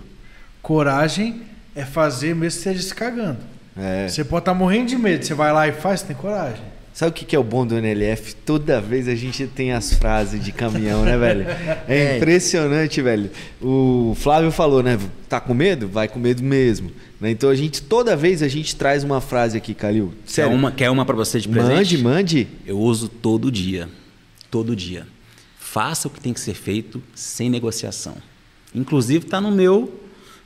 Coragem é fazer mesmo que esteja se cagando. É. Você pode estar morrendo de medo, você vai lá e faz, você tem coragem. Sabe o que é o bom do NLF? Toda vez a gente tem as frases de caminhão, né, velho? É É. impressionante, velho. O Flávio falou, né? Tá com medo? Vai com medo mesmo. Né? Então a gente, toda vez a gente traz uma frase aqui, Calil. Quer uma, quer uma para você de presente? Mande, mande. Eu uso todo dia. Todo dia. Faça o que tem que ser feito sem negociação. Inclusive está no meu,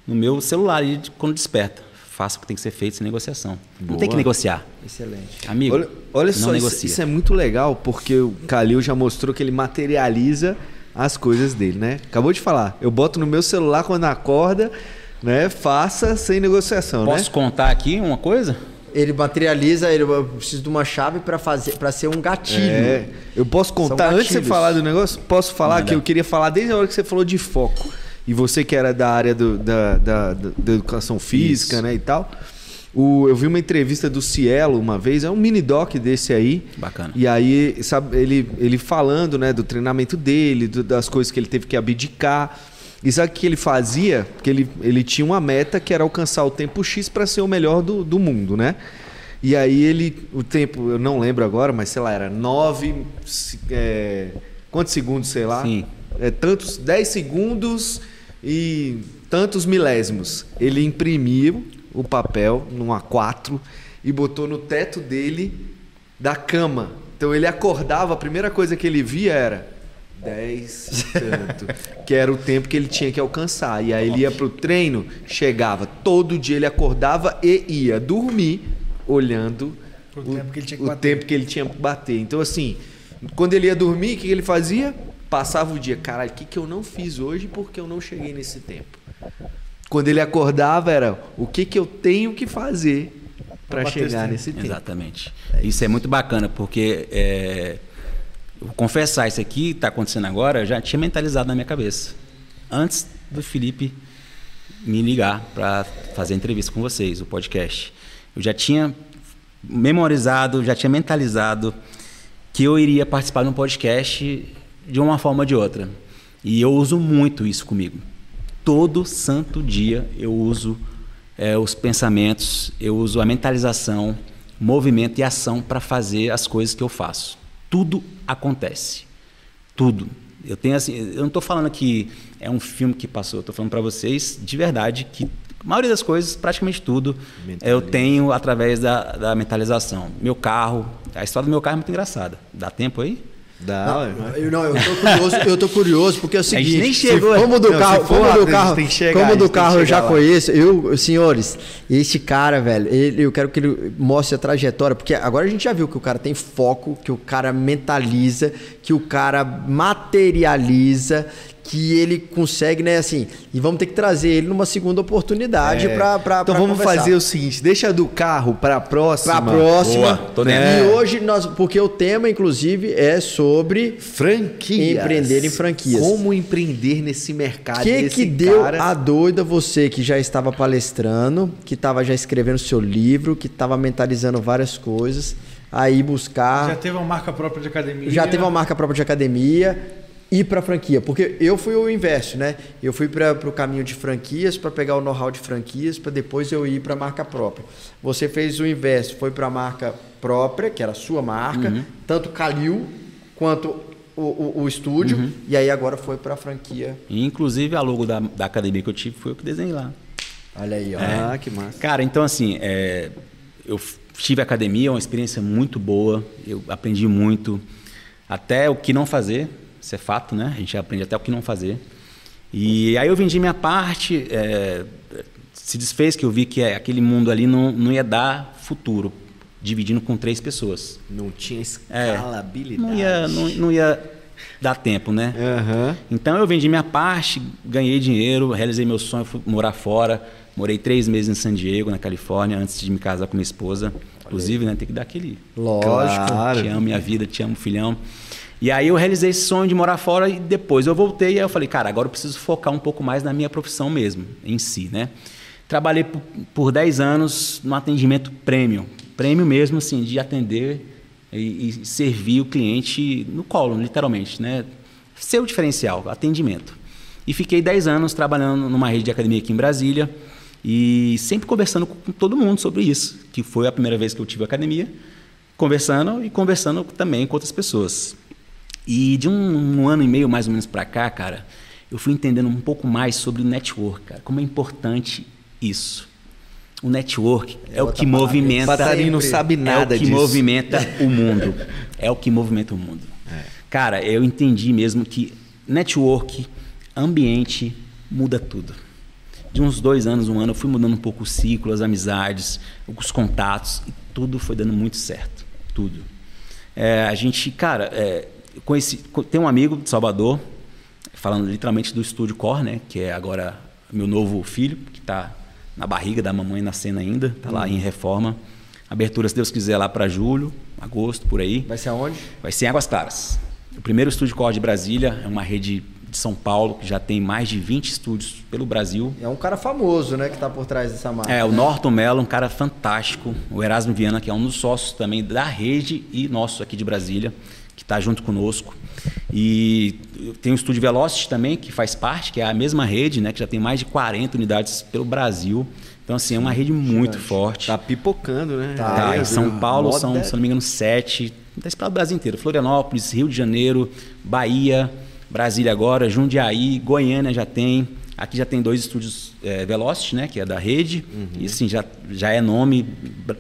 no meu celular de- quando desperta. Faça o que tem que ser feito sem negociação. Não Boa. tem que negociar. Excelente. Amigo, Olha, olha não só, isso, negocia. isso é muito legal porque o Calil já mostrou que ele materializa as coisas dele, né? Acabou de falar. Eu boto no meu celular quando acorda, né? Faça sem negociação, Posso né? contar aqui uma coisa? Ele materializa, ele eu preciso de uma chave para fazer para ser um gatilho. É, eu posso contar, antes de você falar do negócio, posso falar Manda. que eu queria falar desde a hora que você falou de foco. E você que era da área do- da, da, da- educação física, Isso. né, e tal. O, eu vi uma entrevista do Cielo uma vez, é um mini doc desse aí. Bacana. E aí, sabe, ele, ele falando, né, do treinamento dele, do- das coisas que ele teve que abdicar. E sabe o que ele fazia? Porque ele, ele tinha uma meta que era alcançar o tempo X para ser o melhor do, do mundo, né? E aí ele, o tempo, eu não lembro agora, mas sei lá, era nove, é, quantos segundos, sei lá? Sim. É, tantos, 10 segundos e tantos milésimos. Ele imprimiu o papel num A4 e botou no teto dele da cama. Então ele acordava, a primeira coisa que ele via era 10 tanto, que era o tempo que ele tinha que alcançar. E aí ele ia pro treino, chegava, todo dia ele acordava e ia dormir olhando O tempo que ele tinha que o bater. tempo que ele tinha que bater. Então assim, quando ele ia dormir, o que ele fazia? Passava o dia, caralho, o que, que eu não fiz hoje porque eu não cheguei nesse tempo? Quando ele acordava era o que, que eu tenho que fazer para chegar nesse tempo. Exatamente. isso. é muito bacana, porque é, confessar, isso aqui está acontecendo agora, eu já tinha mentalizado na minha cabeça. Antes do Felipe me ligar para fazer a entrevista com vocês, o podcast. Eu já tinha memorizado, já tinha mentalizado que eu iria participar de um podcast de uma forma ou de outra. E eu uso muito isso comigo. Todo santo dia eu uso é, os pensamentos, eu uso a mentalização, movimento e ação para fazer as coisas que eu faço. Tudo acontece. Tudo. Eu tenho assim, eu não estou falando que é um filme que passou, estou falando para vocês de verdade que a maioria das coisas, praticamente tudo, eu tenho através da, da mentalização. Meu carro, a história do meu carro é muito engraçada. Dá tempo aí? Dá, Não, eu, não, eu tô curioso, eu tô curioso porque é o seguinte, nem chegou, se, como do não, carro, se for como do carro, gente tem que chegar, como do carro eu já lá. conheço, eu, senhores, este cara, velho, ele, eu quero que ele mostre a trajetória, porque agora a gente já viu que o cara tem foco, que o cara mentaliza, que o cara materializa, que ele consegue, né, assim, e vamos ter que trazer ele numa segunda oportunidade É. pra, pra então pra vamos conversar. fazer o seguinte, deixa do carro pra próxima. Pra próxima. Boa, tô dentro. E É. hoje nós, porque o tema inclusive é sobre Franquias. Empreender em franquias. Como empreender nesse mercado O que desse que deu cara. a doida você que já estava palestrando, que estava já escrevendo seu livro, que estava mentalizando várias coisas, aí buscar, Já já, teve uma marca própria de academia. teve uma marca própria de academia e para franquia, porque eu fui o inverso, né? Eu fui para o caminho de franquias para pegar o know-how de franquias para depois eu ir para a marca própria. Você fez o inverso, foi para a marca própria, que era a sua marca, Uhum. tanto Calil quanto o, o, o estúdio, Uhum. e aí agora foi para a franquia. E, inclusive, a logo da, da academia que eu tive foi eu que desenhei lá. Olha aí, ó. Ah, que massa. Cara, então assim, é, eu tive academia, uma experiência muito boa, eu aprendi muito, até o que não fazer, isso é fato, né? A gente aprende até o que não fazer. E aí eu vendi minha parte, é, se desfez que eu vi que é, aquele mundo ali não, não ia dar futuro, dividindo com três pessoas. Não tinha É, escalabilidade. não ia, não, não ia dar tempo, né? Aham. Então eu vendi minha parte, ganhei dinheiro, realizei meu sonho, fui morar fora. Morei três meses em San Diego, na Califórnia, antes de me casar com minha esposa. Inclusive, né, tem que dar aquele. Lógico. Claro. Te amo minha vida, te amo, filhão. E aí eu realizei esse sonho de morar fora e depois eu voltei e aí eu falei, cara, agora eu preciso focar um pouco mais na minha profissão mesmo, em si, né? Trabalhei por, por 10 anos no atendimento prêmio. Prêmio mesmo, assim, de atender e, e servir o cliente no colo, literalmente, né? Ser o diferencial, atendimento. E fiquei 10 anos trabalhando numa rede de academia aqui em Brasília e sempre conversando com todo mundo sobre isso, que foi a primeira vez que eu tive academia, conversando e conversando também com outras pessoas. E de um, um ano e meio mais ou menos para cá, cara, eu fui entendendo um pouco mais sobre o network, cara, como é importante isso. O network é, o que palavra. movimenta. Patarinho não sabe nada É o que disso. movimenta o mundo. É o que movimenta o mundo. Cara, eu entendi mesmo que network, ambiente, muda tudo. De uns dois anos, um ano, eu fui mudando um pouco o ciclo, as amizades, os contatos, e tudo foi dando muito certo. Tudo. É, a gente, cara, é, conheci, co- tem um amigo de Salvador, falando literalmente do Estúdio Core, né? Que é agora meu novo filho, que está na barriga da mamãe nascendo ainda, está lá em reforma. Abertura, se Deus quiser, lá para julho, agosto, por aí. Vai ser aonde? Vai ser em Águas Claras. O primeiro estúdio core de Brasília é uma rede de São Paulo que já tem mais de 20 estúdios pelo Brasil. É um cara famoso, né, que tá por trás dessa marca. É, o Norton Mello, um cara fantástico. O Erasmo Viana, que é um dos sócios também da rede e nosso aqui de Brasília, que está junto conosco. E tem o Estúdio Velocity também, que faz parte, que é a mesma rede, né, que já tem mais de 40 unidades pelo Brasil. Então, assim, é uma rede muito forte. Tá pipocando, né? Tá, É, em São Paulo são, se não me engano, sete. Está espalhado o Brasil inteiro. Florianópolis, Rio de Janeiro, Bahia, Brasília agora, Jundiaí, Goiânia já tem. Aqui já tem dois estúdios é, Velocity, né? Que é da rede. E assim, já, já é nome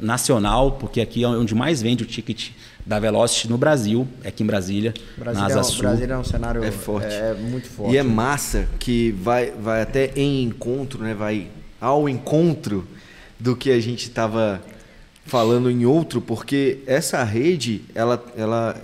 nacional, porque aqui é onde mais vende o ticket da Velocity no Brasil, é aqui em Brasília, Brasília, na é Asa um, Sul. Brasília é um cenário É forte. é muito forte. E é massa que vai, vai até em encontro, né? Vai ao encontro do que a gente estava falando em outro, porque essa rede, ela, ela,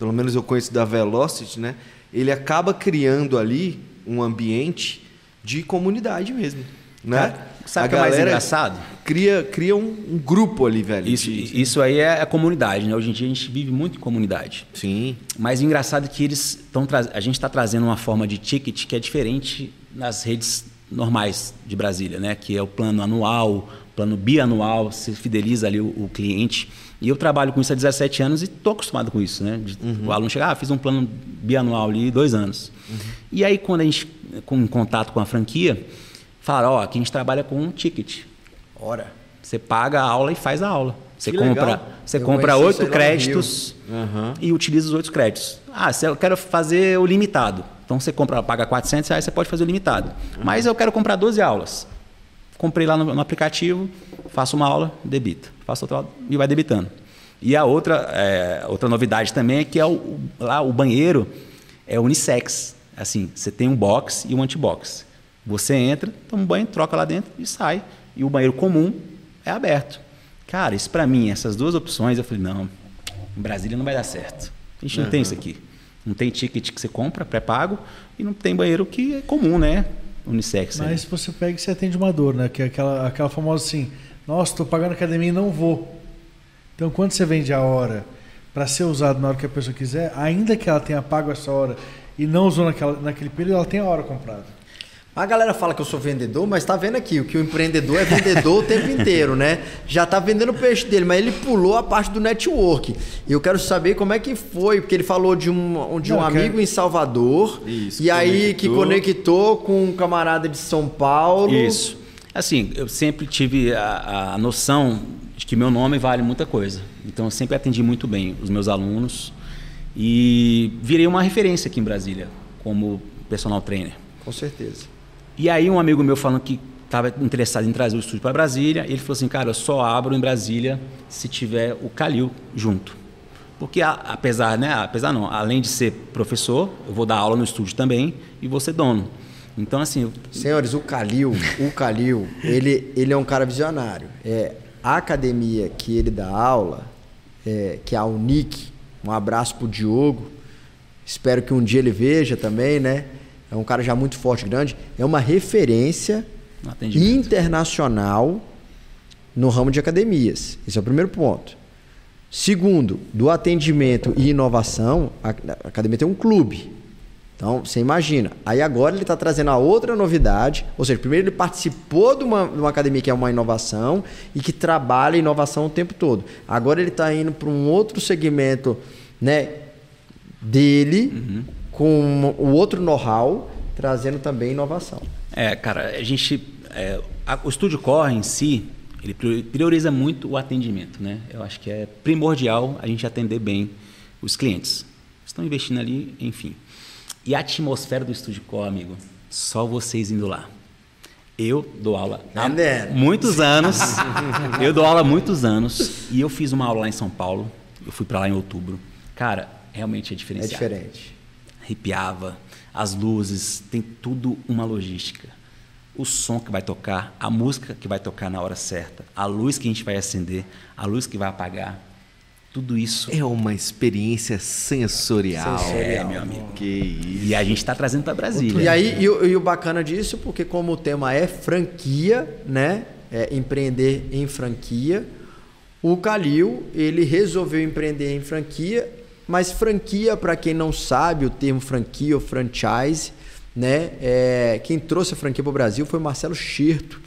pelo menos eu conheço da Velocity, né? Ele acaba criando ali um ambiente de comunidade mesmo, né? Cara, sabe o que é mais engraçado? Cria, cria um, um grupo ali, velho. Isso, de- isso aí é a comunidade, né? Hoje em dia a gente vive muito em comunidade. Sim. Mas o engraçado é que eles estão a gente está trazendo uma forma de ticket que é diferente nas redes normais de Brasília, né? Que é o plano anual, plano bianual, você fideliza ali o, o cliente. E eu trabalho com isso há 17 anos e estou acostumado com isso, né? De, uhum. O aluno chega, ah, fiz um plano bianual ali, dois anos. Uhum. E aí, quando a gente, com em contato com a franquia, fala, ó, aqui a gente trabalha com um ticket. Ora, você paga a aula e faz a aula. Você que compra, legal. você eu compra oito créditos uhum. e utiliza os oito créditos. Ah, se eu quero fazer o limitado. Então você compra, paga 400 reais, você pode fazer o limitado. Uhum. Mas eu quero comprar 12 aulas. Comprei lá no, no, aplicativo, faço uma aula, debita. Faço outra aula e vai debitando. E a outra, é, outra novidade também é que é o, lá o banheiro é unissex. Assim, você tem um box e um antibox. Você entra, toma um banho, troca lá dentro e sai. E o banheiro comum é aberto. Cara, isso para mim, essas duas opções, eu falei, não, em Brasília não vai dar certo. A gente uhum. não tem isso aqui. Não tem ticket que você compra, pré-pago, e não tem banheiro que é comum, né? Unissex. Mas se você pega e você atende uma dor, né? Que é aquela, aquela famosa assim, nossa, estou pagando academia e não vou. Então, quando você vende a hora para ser usado na hora que a pessoa quiser, ainda que ela tenha pago essa hora e não usou naquela, naquele período, ela tem a hora comprada. A galera fala que eu sou vendedor, mas tá vendo aqui, o que o empreendedor é vendedor o tempo inteiro, né? Já tá vendendo o peixe dele, mas ele pulou a parte do network. E eu quero saber como é que foi, porque ele falou de um, de um Não, amigo quero... em Salvador, Isso, e aí que conectou com um camarada de São Paulo. Isso. Assim, eu sempre tive a, a noção de que meu nome vale muita coisa. Então eu sempre atendi muito bem os meus alunos e virei uma referência aqui em Brasília como personal trainer. Com certeza. E aí um amigo meu falando que estava interessado em trazer o estúdio para Brasília, ele falou assim, cara, eu só abro em Brasília se tiver o Calil junto. Porque apesar, né, apesar não, além de ser professor, eu vou dar aula no estúdio também e vou ser dono. Então assim, eu... senhores, o Calil, o Calil, ele ele é um cara visionário. É a academia que ele dá aula, é, que é a Unic, um abraço pro Diogo. Espero que um dia ele veja também, né? É um cara já muito forte, grande, é uma referência internacional no ramo de academias. Esse é o primeiro ponto. Segundo, do atendimento e inovação, a academia tem um clube. Então, você imagina. Aí agora ele está trazendo a outra novidade, ou seja, primeiro ele participou de uma, de uma academia que é uma inovação e que trabalha inovação o tempo todo. Agora ele está indo para um outro segmento né, dele, uhum com o outro know-how, trazendo também inovação. É, cara, a gente. É, a, o Estúdio Core em si, ele prioriza muito o atendimento, né? Eu acho que é primordial a gente atender bem os clientes. Estão investindo ali, enfim. E a atmosfera do Estúdio Core, amigo, só vocês indo lá. Eu dou aula há muitos anos. eu dou aula há muitos anos. E eu fiz uma aula lá em São Paulo. Eu fui para lá em outubro. Cara, realmente é diferenciado. É diferente arrepiava, as luzes, tem tudo uma logística. O som que vai tocar, a música que vai tocar na hora certa, a luz que a gente vai acender, a luz que vai apagar, tudo isso. É uma experiência sensorial. Sensorial, é, meu amigo. Que isso. E a gente está trazendo para Brasília. E aí, e o, e o, bacana disso, porque como o tema é franquia, né? É empreender em franquia, o Calil, ele resolveu empreender em franquia mas franquia, para quem não sabe o termo franquia ou franchise, né? É, quem trouxe a franquia para o Brasil foi Marcelo Schirto,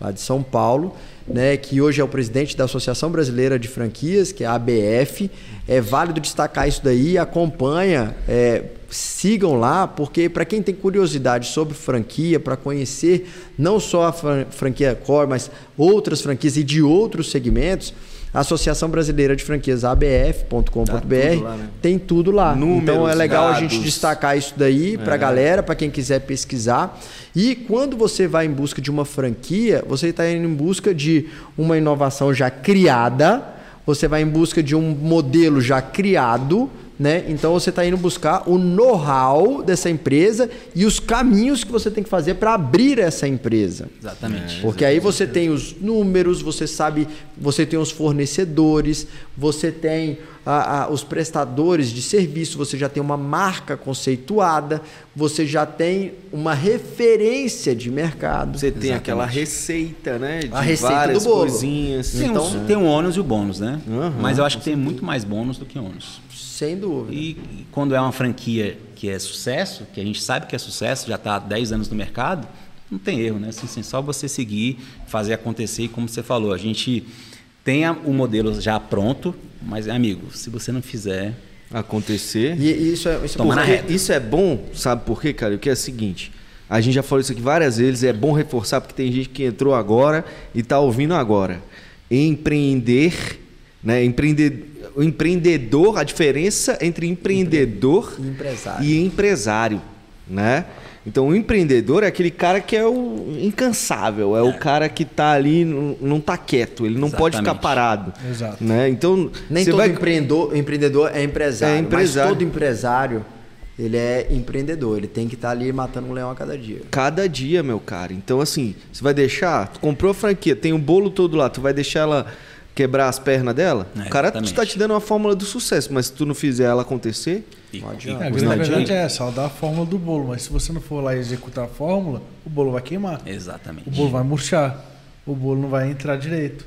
lá de São Paulo, né? que hoje é o presidente da Associação Brasileira de Franquias, que é a ABF. É válido destacar isso daí, acompanha, é, sigam lá, porque para quem tem curiosidade sobre franquia, para conhecer não só a franquia Core, mas outras franquias e de outros segmentos, Associação Brasileira de Franquias, abf.com.br, tá né? tem tudo lá. Números, então é legal dados. a gente destacar isso daí para a é. galera, para quem quiser pesquisar. E quando você vai em busca de uma franquia, você está indo em busca de uma inovação já criada, você vai em busca de um modelo já criado né? Então você está indo buscar o know-how dessa empresa e os caminhos que você tem que fazer para abrir essa empresa. Exatamente. Porque aí você tem os números, você sabe, você tem os fornecedores, você tem a, a, os prestadores de serviço, você já tem uma marca conceituada, você já tem uma referência de mercado. Você tem Exatamente. aquela receita, né? De a receita do bolo. coisinhas. Tem, então, um, tem um ônus e o bônus, né? Uhum, Mas eu acho que tem muito mais bônus do que ônus. Sem dúvida. E, e quando é uma franquia que é sucesso, que a gente sabe que é sucesso, já está há 10 anos no mercado, não tem erro, né? Assim, assim, só você seguir, fazer acontecer e como você falou, a gente tem o modelo já pronto, mas amigo, se você não fizer, Acontecer. E, isso é, isso é Toma na porque- reta. Isso é bom, sabe por quê, cara? O que é o seguinte. A gente já falou isso aqui várias vezes, é bom reforçar porque tem gente que entrou agora e tá ouvindo agora. Empreender, né? Empreender, o empreendedor, a diferença entre empreendedor E empresário. e empresário, né? Então, o empreendedor é aquele cara que é o incansável, é, o cara que tá ali, não, não tá quieto, ele não pode ficar Exatamente. parado. Exato. Né? Então, Nem todo vai... empreendedor, empreendedor é empresário, É empresário. mas todo empresário ele é empreendedor, ele tem que estar ali matando um leão a cada dia. Cada dia, meu cara. Então, assim, você vai deixar. Tu comprou a franquia, tem o bolo todo lá, tu vai deixar ela quebrar as pernas dela? É, o cara exatamente. está te dando uma fórmula do sucesso, mas se tu não fizer ela acontecer. e- Não e- adianta. É, a grande verdade é essa, ela dá a fórmula do bolo, mas se você não for lá executar a fórmula, o bolo vai queimar. exatamente. O bolo vai murchar, o bolo não vai entrar direito.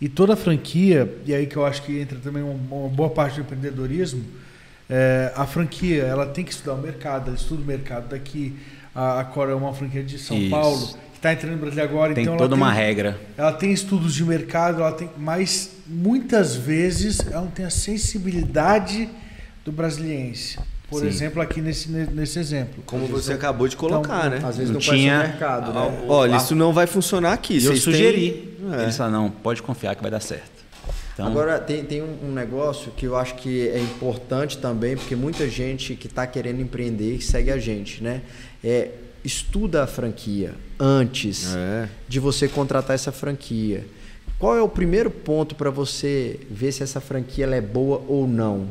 E toda franquia, e aí que eu acho que entra também uma, uma boa parte do empreendedorismo, é, a franquia ela tem que estudar o mercado, ela estuda o mercado daqui. A, a Cora é uma franquia de São Isso. Paulo, que está entrando no Brasil agora, Tem então ela toda tem, uma regra. Ela tem estudos de mercado, ela tem, mas muitas vezes ela não tem a sensibilidade do brasiliense. Por Sim. exemplo, aqui nesse, nesse exemplo. Como você acabou de colocar, né? Às vezes Não não, conhece tinha- o mercado, né? Ah, Olha, isso não vai funcionar aqui. Eu Vocês têm- sugeri. É. Eles falaram, não, pode confiar que vai dar certo. Então, Agora, tem, tem um, um negócio que eu acho que é importante também, porque muita gente que está querendo empreender segue a gente, né? É, estuda a franquia antes É. de você contratar essa franquia. Qual é o primeiro ponto para você ver se essa franquia é boa ou não?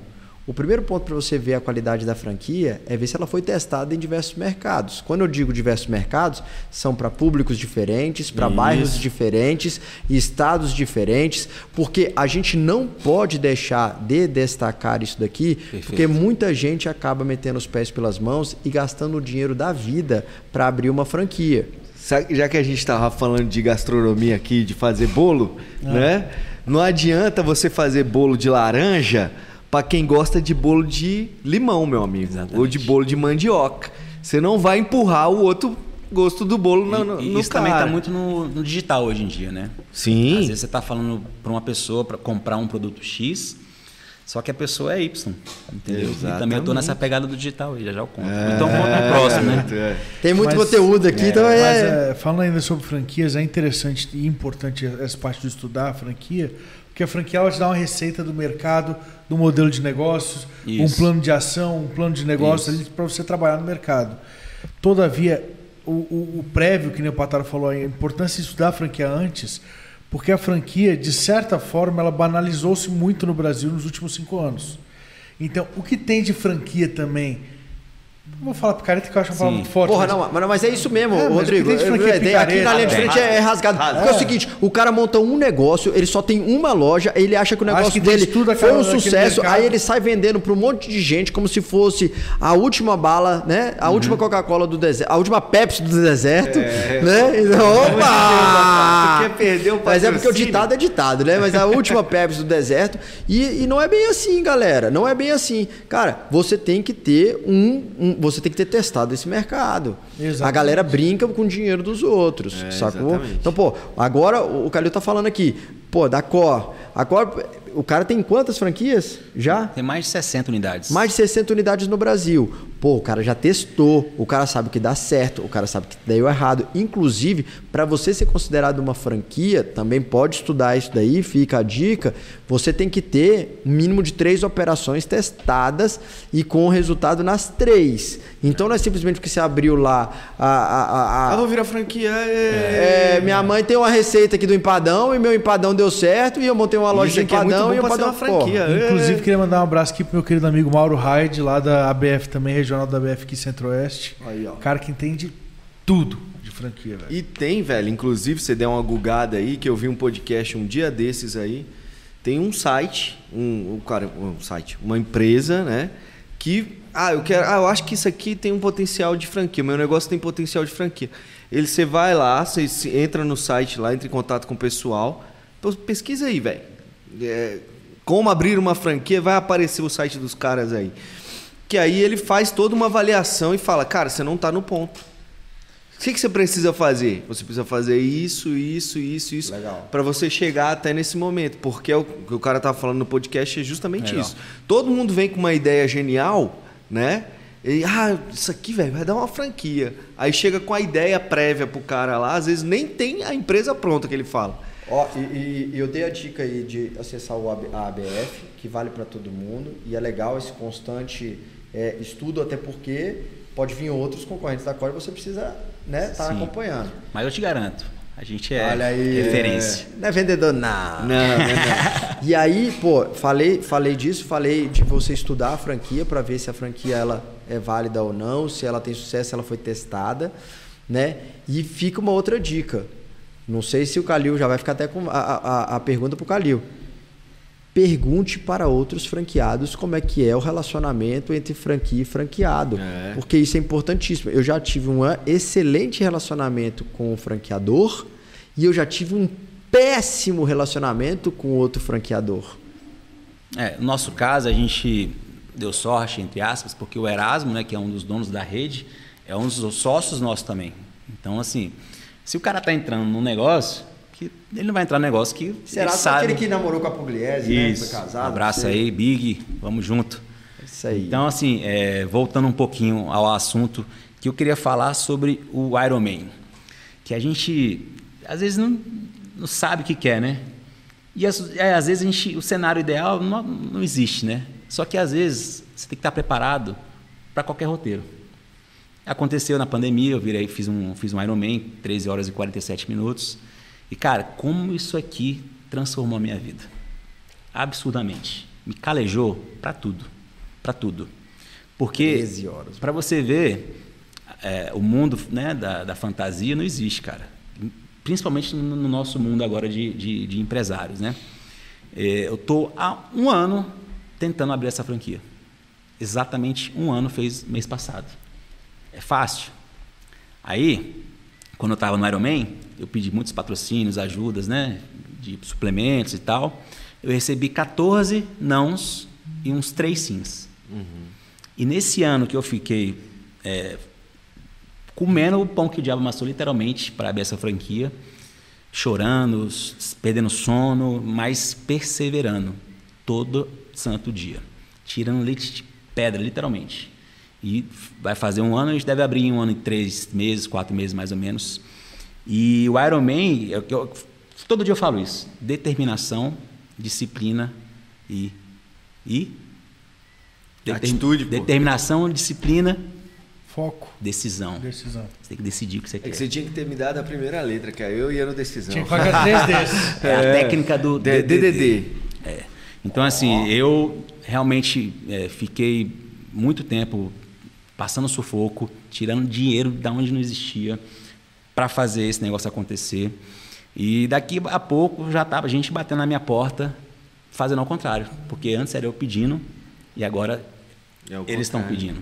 O primeiro ponto para você ver a qualidade da franquia é ver se ela foi testada em diversos mercados. Quando eu digo diversos mercados, são para públicos diferentes, para bairros diferentes, estados diferentes, porque a gente não pode deixar de destacar isso daqui, Perfeito. porque muita gente acaba metendo os pés pelas mãos e gastando o dinheiro da vida para abrir uma franquia. Já que a gente estava falando de gastronomia aqui, de fazer bolo, né? Não adianta você fazer bolo de laranja para quem gosta de bolo de limão, meu amigo, Exatamente. ou de bolo de mandioca. Você não vai empurrar o outro gosto do bolo no, no, no isso também cara. está muito no, no digital hoje em dia, né? Sim. Às vezes você está falando para uma pessoa para comprar um produto X, só que a pessoa é Y, entendeu? E também eu tô Exatamente. nessa pegada do digital aí, já já eu conto. Então conta no próximo, né? É. Tem muito Mas- conteúdo aqui, então Mas é. é, falando ainda sobre franquias, é interessante e importante essa parte de estudar a franquia, porque a franquia ela te dá uma receita do mercado, do modelo de negócios, um Isso. plano de ação, um plano de negócio Isso. para você trabalhar no mercado. Todavia, o, o- o prévio, que nem o Pataro falou, a importância de estudar a franquia antes, porque a franquia, de certa forma, ela banalizou-se muito no Brasil nos últimos cinco anos. Então, o que tem de franquia também? Não vou falar picareta que eu acho uma palavra muito forte. Porra, mas- não, mas, mas é isso mesmo, É, mas Rodrigo. franquia É, tem- aqui na linha de frente é, é rasgado. Porque é o seguinte: o cara monta um negócio, ele só tem uma loja, ele acha que o negócio que dele tudo foi um sucesso, mercado. aí ele sai vendendo para um monte de gente como se fosse a última bala, né? A Uhum. última Coca-Cola do deserto, a última Pepsi do deserto, É. né? Então, opa! Tu quer perder o Mas é porque o ditado é ditado, né? Mas a última Pepsi do deserto. E, e não é bem assim, galera. Não é bem assim. Cara, você tem que ter um. um- você tem que ter testado esse mercado. Exatamente. A galera brinca com o dinheiro dos outros. É, sacou? exatamente. Então, pô, agora o Calil tá falando aqui. Pô, da Cor. A Cor. O cara tem quantas franquias? Já? Tem mais de 60 unidades. Mais de 60 unidades no Brasil. Pô, o cara já testou, o cara sabe que dá certo, o cara sabe que deu errado. Inclusive, para você ser considerado uma franquia, também pode estudar isso daí, fica a dica. Você tem que ter um mínimo de três operações testadas e com resultado nas três. Então não é simplesmente porque você abriu lá a. a, a- a- Ah, vou virar franquia. É... é, minha mãe tem uma receita aqui do empadão e meu empadão deu certo e eu montei uma loja Isso de aqui é muito empadão bom o pra ser empadão uma franquia. É. Inclusive, queria mandar um abraço aqui pro meu querido amigo Mauro Hyde, lá da ABF também, regional da ABF aqui Centro-Oeste. Aí, ó. Cara que entende tudo de franquia, velho. E tem, velho, inclusive você der uma gugada aí, que eu vi um podcast um dia desses aí, tem um site, um, um cara, um site, uma empresa, né, que ah, eu quero, ah, eu acho que isso aqui tem um potencial de franquia, meu negócio tem potencial de franquia. Ele você vai lá, você se- entra no site lá, entra em contato com o pessoal, pesquisa aí, velho. É, como abrir uma franquia, vai aparecer o site dos caras aí. Que aí ele faz toda uma avaliação e fala, cara, você não tá no ponto. que, que você precisa fazer? Você precisa fazer isso, isso, isso, isso. Para você chegar até nesse momento. Porque é o que o cara tava falando no podcast é justamente Legal. isso. Todo mundo vem com uma ideia genial, né? E, ah, isso aqui, velho, vai dar uma franquia. Aí chega com a ideia prévia pro cara lá, às vezes nem tem a empresa pronta que ele fala. Ó, e, e- e eu dei a dica aí de acessar o ABF, que vale para todo mundo, e é legal esse constante é, estudo, até porque pode vir outros concorrentes da qual você precisa né, estar Sim. acompanhando. Mas eu te garanto, a gente é Olha aí. referência. Não é vendedor, não. Não, não, não. E aí, pô, falei, falei disso, falei de você estudar a franquia para ver se a franquia ela é válida ou não, se ela tem sucesso, se ela foi testada, né? E fica uma outra dica. Não sei se o Calil já vai ficar até com a, a, a pergunta pro Calil. Pergunte para outros franqueados como é que é o relacionamento entre franquia e franqueado, É. porque isso é importantíssimo. Eu já tive um excelente relacionamento com o franqueador e eu já tive um péssimo relacionamento com outro franqueador. É, no nosso caso, a gente deu sorte, entre aspas, porque o Erasmo, né, que é um dos donos da rede, é um dos sócios nossos também. Então, assim, se o cara tá entrando num negócio, que ele não vai entrar num negócio que Será ele sabe. aquele que namorou com a Pugliese, né? Isso. Foi casado? um abraço sei. aí, Big. Vamos junto. Isso aí. Então, assim, é, voltando um pouquinho ao assunto que eu queria falar sobre o Iron Man. Que a gente, às vezes, não, não sabe o que quer, né? E às, é, às vezes a gente, o cenário ideal não, não existe, né? Só que às vezes você tem que estar preparado para qualquer roteiro. Aconteceu na pandemia, eu virei, fiz um, fiz um Iron Man, 13 horas e 47 minutos. E, cara, como isso aqui transformou a minha vida? Absurdamente. Me calejou para tudo. Para tudo. Porque, 13 horas. para você ver, é, o mundo né, da, da fantasia não existe, cara. Principalmente no, no nosso mundo agora de, de, de empresários, né? É, eu tô há um ano tentando abrir essa franquia. Exatamente um ano fez mês passado. É fácil. Aí, quando eu estava no Ironman, eu pedi muitos patrocínios, ajudas, né? De suplementos e tal. Eu recebi 14 nãos e uns 3 sims. E nesse ano que eu fiquei é, comendo o pão que o diabo amassou, literalmente, para abrir essa franquia, chorando, perdendo sono, mas perseverando todo santo dia, tirando leite de pedra, literalmente. E vai fazer um ano, a gente deve abrir em um ano e três meses, quatro meses mais ou menos. E o Ironman, eu, eu, todo dia eu falo isso: determinação, disciplina e. e Atitude, pô. Determinação, disciplina, Foco, decisão. decisão. Você tem que decidir o que você É quer. que você tinha que ter me dado a primeira letra, que aí eu ia no decisão. Tinha que pagar três desses. É a É. técnica do DDD. É. Então, assim, eu realmente é, fiquei muito tempo passando sufoco, tirando dinheiro da onde não existia para fazer esse negócio acontecer. E daqui a pouco já estava gente batendo na minha porta, fazendo ao contrário. Porque antes era eu pedindo e agora É eles estão pedindo.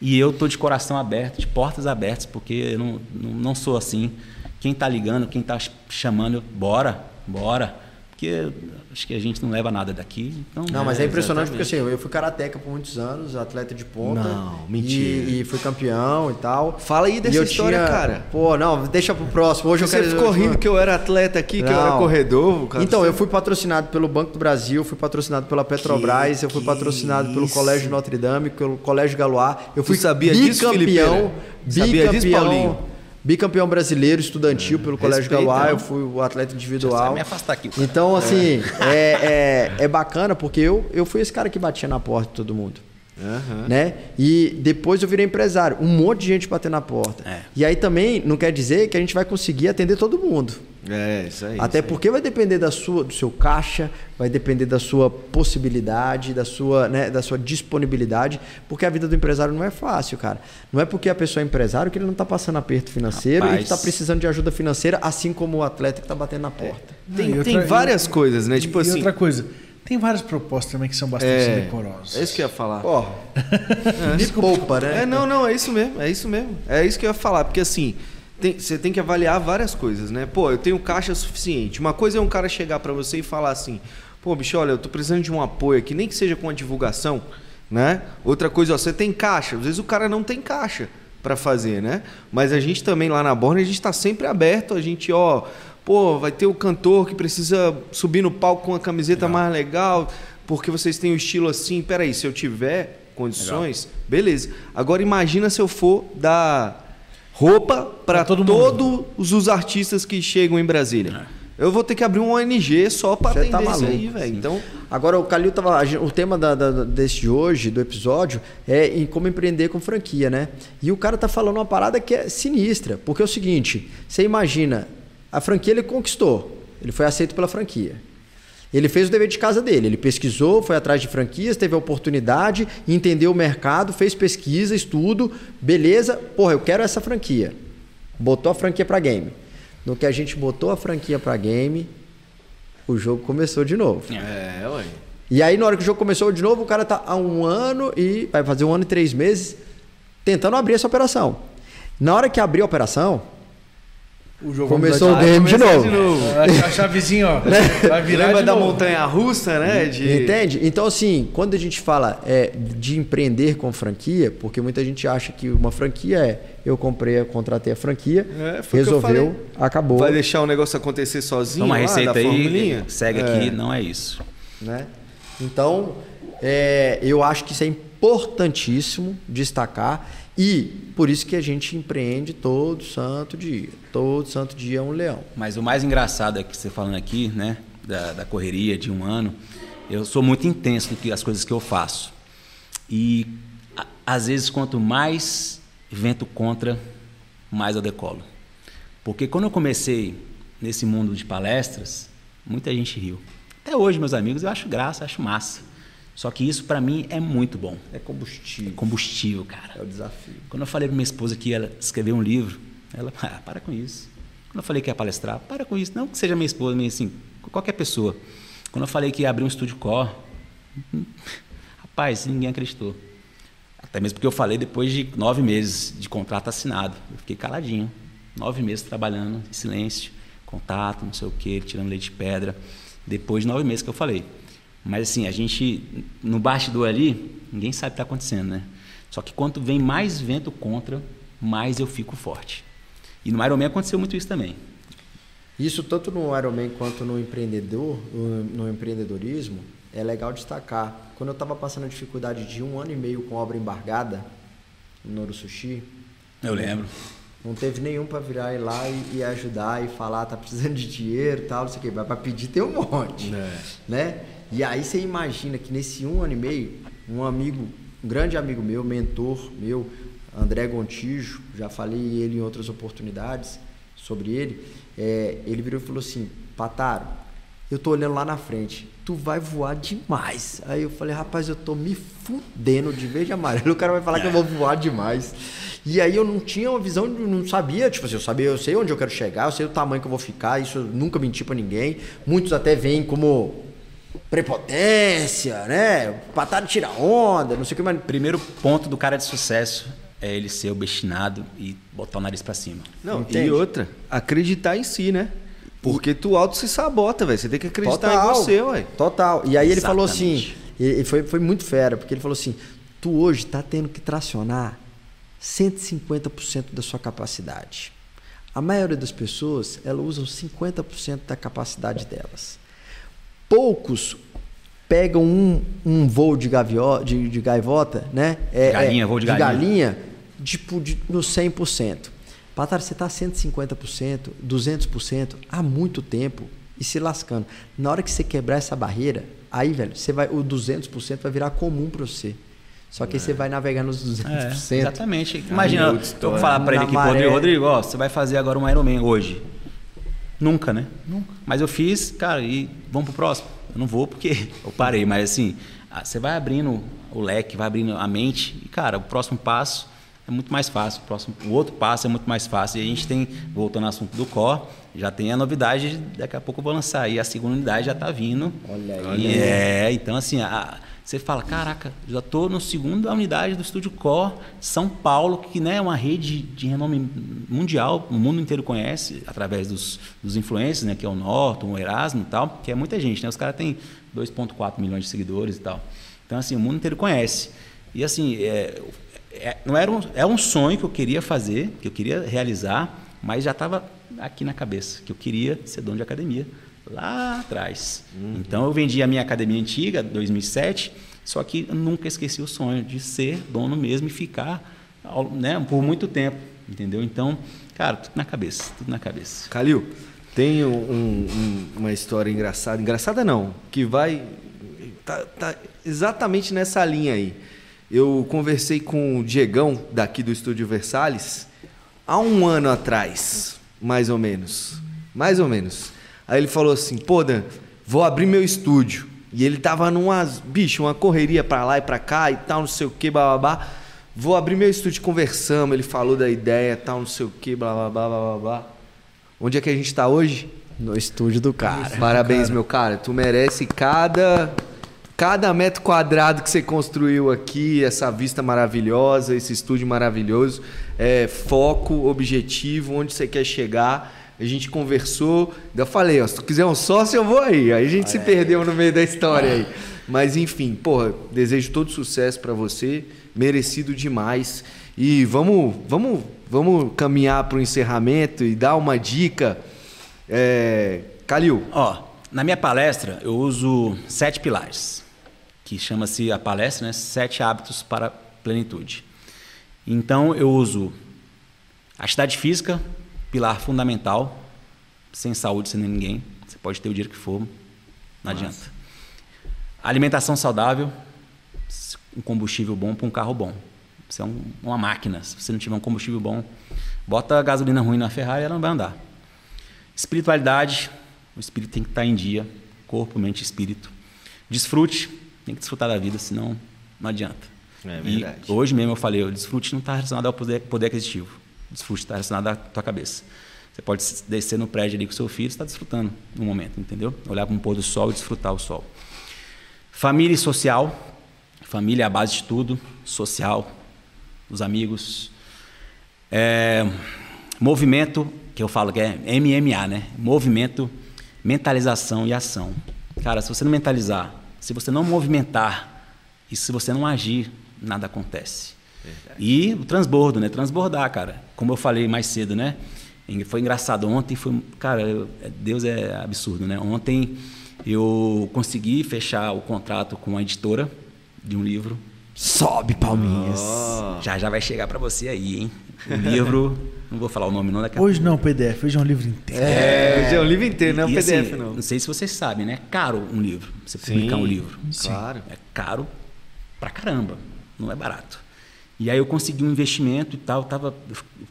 E eu tô de coração aberto, de portas abertas, porque eu não, não, não sou assim. Quem está ligando, quem está chamando, bora, bora. Porque acho que a gente não leva nada daqui. Então, Não, mas é, É, impressionante porque exatamente. assim, eu fui karateca por muitos anos, atleta de ponta. Não, mentira. E, e fui campeão e tal. Fala aí dessa história, tinha- cara. Pô, não, deixa pro próximo. Hoje Você eu quero ficou rindo que eu era atleta aqui, que eu era Não. corredor. cara. Então, eu fui patrocinado pelo Banco do Brasil, fui patrocinado pela Petrobras, eu fui que patrocinado pelo isso? Colégio Notre Dame, pelo Colégio Galois. Eu fui sabia disso, bicampeão? Sabia disso, Paulinho? Bicampeão, brasileiro estudantil pelo Colégio respeita, Galois, não. eu fui o atleta Deixa eu individual. me afastar aqui. cara. Então, assim, é, é, é bacana porque eu, eu fui esse cara que batia na porta de todo mundo. Aham. Né? E depois eu virei empresário. Um monte de gente batendo na porta. É. E aí também não quer dizer que a gente vai conseguir atender todo mundo. É, isso aí. Até isso aí. porque vai depender da sua, do seu caixa, vai depender da sua possibilidade, da sua, né, da sua disponibilidade, porque a vida do empresário não é fácil, cara. Não é porque a pessoa é empresário que ele não está passando aperto financeiro e Rapaz. que está precisando de ajuda financeira, assim como o atleta que está batendo na porta. Tem, e tem outra- várias e- coisas, né? e- Tipo e assim. outra coisa, tem várias propostas também que são bastante É, decorosas. é isso que eu ia falar. Ó, me poupa, né? É, não, não, é isso mesmo, é isso mesmo. É isso que eu ia falar, porque assim, tem- você tem que avaliar várias coisas, né? Pô, eu tenho caixa suficiente. Uma coisa é um cara chegar pra você e falar assim: pô, bicho, olha, eu tô precisando de um apoio aqui, nem que seja com a divulgação, né? Outra coisa, ó, você tem caixa. Às vezes o cara não tem caixa. para fazer, né? Mas a gente também lá na Borne, a gente está sempre aberto, a gente, ó, pô, vai ter o cantor que precisa subir no palco com a camiseta legal. mais legal, porque vocês têm o um estilo assim. Peraí, se eu tiver condições, legal. beleza. Agora imagina se eu for dar roupa para todos os artistas que chegam em Brasília. É. Eu vou ter que abrir um ONG só para atender tá isso aí, velho. Então, agora o Calil tava, o tema da, da, desse de hoje, do episódio, é em como empreender com franquia, né? E o cara tá falando uma parada que é sinistra, porque é o seguinte, você imagina, a franquia ele conquistou, ele foi aceito pela franquia. Ele fez o dever de casa dele, ele pesquisou, foi atrás de franquias, teve a oportunidade, entendeu o mercado, fez pesquisa, estudo, beleza, porra, eu quero essa franquia. Botou a franquia para game. No que a gente botou a franquia para game, o jogo começou de novo. É, ué. E aí, na hora que o jogo começou de novo, o cara tá há um ano e vai fazer um ano e três meses tentando abrir essa operação. Na hora que abriu a operação, Começou o game de novo. de novo. A chavezinha, ó. Né? Vai virar Lembra da montanha russa, né? De... Entende? Então, assim, quando a gente fala é, de empreender com franquia, porque muita gente acha que uma franquia é eu comprei, contratei a franquia, é, resolveu, acabou. Vai deixar o negócio acontecer sozinho? Uma receita lá, aí, segue é. aqui, não é isso. Né? Então, é, eu acho que isso é importantíssimo destacar. E por isso que a gente empreende todo santo dia. Todo santo dia é um leão. Mas o mais engraçado é que você falando aqui, né, da, da correria de um ano, eu sou muito intenso no que as coisas que eu faço. E a, às vezes quanto mais vento contra, mais eu decolo. Porque quando eu comecei nesse mundo de palestras, muita gente riu. Até hoje, meus amigos, eu acho graça, acho massa. Só que isso para mim é muito bom. É combustível. É combustível, cara. É o desafio. Quando eu falei para minha esposa que ia escrever um livro, ela, ah, para com isso. Quando eu falei que ia palestrar, para com isso. Não que seja minha esposa, mas assim, qualquer pessoa. Quando eu falei que ia abrir um estúdio core, rapaz, ninguém acreditou. Até mesmo porque eu falei depois de nove meses de contrato assinado. Eu fiquei caladinho. Nove meses trabalhando em silêncio, contato, não sei o quê, tirando leite de pedra. Depois de nove meses que eu falei. Mas assim, a gente, no bastidor ali, ninguém sabe o que está acontecendo, né? Só que quanto vem mais vento contra, mais eu fico forte. E no Ironman aconteceu muito isso também. Isso tanto no Ironman quanto no empreendedor, no empreendedorismo, é legal destacar. Quando eu estava passando a dificuldade de um ano e meio com obra embargada no Noro Sushi, eu lembro. Não teve nenhum para virar e lá e, e, ajudar e falar, tá precisando de dinheiro, tal, não sei o quê. Mas para pedir tem um monte, é. né? E aí você imagina que nesse um ano e meio, um amigo, um grande amigo meu, mentor meu, André Gontijo, já falei ele em outras oportunidades sobre ele, é, ele virou e falou assim, Pataro, eu tô olhando lá na frente, tu vai voar demais. Aí eu falei, rapaz, eu tô me fudendo de verde amarelo, o cara vai falar que eu vou voar demais. E aí eu não tinha uma visão, não sabia, tipo assim, eu sabia, eu sei onde eu quero chegar, eu sei o tamanho que eu vou ficar, isso eu nunca menti para ninguém. Muitos até veem como prepotência, né? Patada tira onda, não sei o que mais. Primeiro ponto do cara de sucesso é ele ser obstinado e botar o nariz para cima. Não, Entende? e outra, acreditar em si, né? Porque tu auto se sabota, velho. Você tem que acreditar Total. em você, ué. Total. E aí Exatamente. ele falou assim, e foi, foi muito fera, porque ele falou assim: tu hoje tá tendo que tracionar 150% da sua capacidade. A maioria das pessoas, elas usam 50% da capacidade delas poucos pegam um, um voo de, gavio, de, de gaivota, né? É, galinha, é, voo de, de galinha. galinha tipo, de, no 100%. Patar, você está 150%, 200% há muito tempo e se lascando. Na hora que você quebrar essa barreira, aí, velho, você vai, o 200% vai virar comum para você. Só que é. aí você vai navegar nos 200%. É, exatamente. Imagina, eu vou falar para ele aqui, Rodrigo, Rodrigo, ó, você vai fazer agora um Ironman hoje. Nunca, né? Nunca. Mas eu fiz, cara, e vamos pro próximo. Eu não vou porque eu parei, mas assim, você vai abrindo o leque, vai abrindo a mente e, cara, o próximo passo é muito mais fácil. O, próximo, o outro passo é muito mais fácil. E a gente tem, voltando ao assunto do core, já tem a novidade, daqui a pouco eu vou lançar. E a segunda unidade já está vindo. Olha aí. É, então assim, a, você fala, caraca, já estou na segunda unidade do Estúdio Core, São Paulo, que né, é uma rede de renome mundial, o mundo inteiro conhece, através dos, dos influencers, né, que é o Norton, o Erasmo e tal, que é muita gente, né? Os caras têm 2,4 milhões de seguidores e tal. Então, assim, o mundo inteiro conhece. E assim, é, é, não era um, é um sonho que eu queria fazer, que eu queria realizar, mas já estava aqui na cabeça, que eu queria ser dono de academia lá atrás. Uhum. Então eu vendi a minha academia antiga, 2007, só que nunca esqueci o sonho de ser dono mesmo e ficar né, por muito tempo, entendeu? Então, cara, tudo na cabeça, tudo na cabeça. Calil, tem um, um, uma história engraçada, engraçada não, que vai tá, tá exatamente nessa linha aí. Eu conversei com o Diegão daqui do Estúdio Versalhes há um ano atrás, mais ou menos, mais ou menos. Aí ele falou assim: pô, Dan, vou abrir meu estúdio. E ele tava numa, bicho, uma correria para lá e para cá e tal, não sei o que, babá. Vou abrir meu estúdio, conversamos. Ele falou da ideia, tal, não sei o que, blá, blá, blá, blá, blá. Onde é que a gente tá hoje? No estúdio do cara. Parabéns, cara. meu cara. Tu merece cada cada metro quadrado que você construiu aqui, essa vista maravilhosa, esse estúdio maravilhoso, é, foco, objetivo, onde você quer chegar a gente conversou, eu falei, ó, se tu quiser um sócio, eu vou aí. Aí a gente se perdeu no meio da história aí. Mas enfim, porra, desejo todo sucesso para você, merecido demais. E vamos, vamos, vamos caminhar para o encerramento e dar uma dica. É, Calil. Ó, na minha palestra eu uso sete pilares, que chama-se a palestra, né? Sete hábitos para plenitude. Então eu uso atividade física, pilar fundamental. Sem saúde, sem ninguém. Você pode ter o dinheiro que for, não Nossa. adianta. Alimentação saudável, um combustível bom para um carro bom. Você é um, uma máquina. Se você não tiver um combustível bom, bota gasolina ruim na Ferrari, ela não vai andar. Espiritualidade, o espírito tem que estar em dia, corpo, mente espírito. Desfrute, tem que desfrutar da vida, senão não adianta. É verdade. E hoje mesmo eu falei, o desfrute não está relacionado ao poder, poder aquisitivo desfrute está relacionado à tua cabeça. Você pode descer no prédio ali com seu filho, está desfrutando no momento, entendeu? Olhar para um pôr do sol e desfrutar o sol. Família e social. Família é a base de tudo. Social, os amigos. É, movimento, que eu falo que é MMA, né? Movimento, mentalização e ação. Cara, se você não mentalizar, se você não movimentar e se você não agir, nada acontece. Verdade. E o transbordo, né? Transbordar, cara. Como eu falei mais cedo, né? Foi engraçado. Ontem foi. Cara, eu, é, Deus é absurdo, né? Ontem eu consegui fechar o contrato com a editora de um livro. Sobe, Palminhas. Oh. Já já vai chegar para você aí, hein? O livro. não vou falar o nome, não. Daqui hoje não, PDF. Hoje é um livro inteiro. É, hoje é um livro inteiro, não é um PDF, assim, não. Não sei se vocês sabem, né? É caro um livro. Você publicar um livro. Claro. É caro pra caramba. Não é barato. E aí eu consegui um investimento e tal, tava,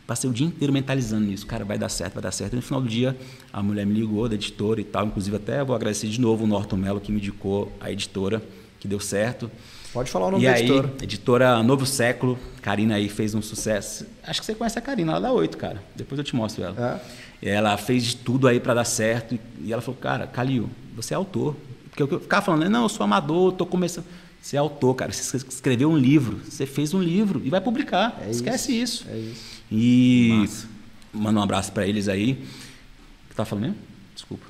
passei o dia inteiro mentalizando nisso, cara, vai dar certo, vai dar certo. E no final do dia, a mulher me ligou da editora e tal, inclusive até vou agradecer de novo o Norton Mello que me indicou a editora, que deu certo. Pode falar o nome e da aí, editora. Editora Novo Século, Karina aí fez um sucesso. Acho que você conhece a Karina, ela dá oito, cara. Depois eu te mostro ela. É? Ela fez de tudo aí para dar certo e ela falou, cara, Calil, você é autor. Porque eu ficava falando, não, eu sou amador, estou começando. Você é autor, cara. Você escreveu um livro, você fez um livro e vai publicar. É Esquece isso. isso. É isso. E Massa. manda um abraço para eles aí. O que tá falando mesmo? Desculpa.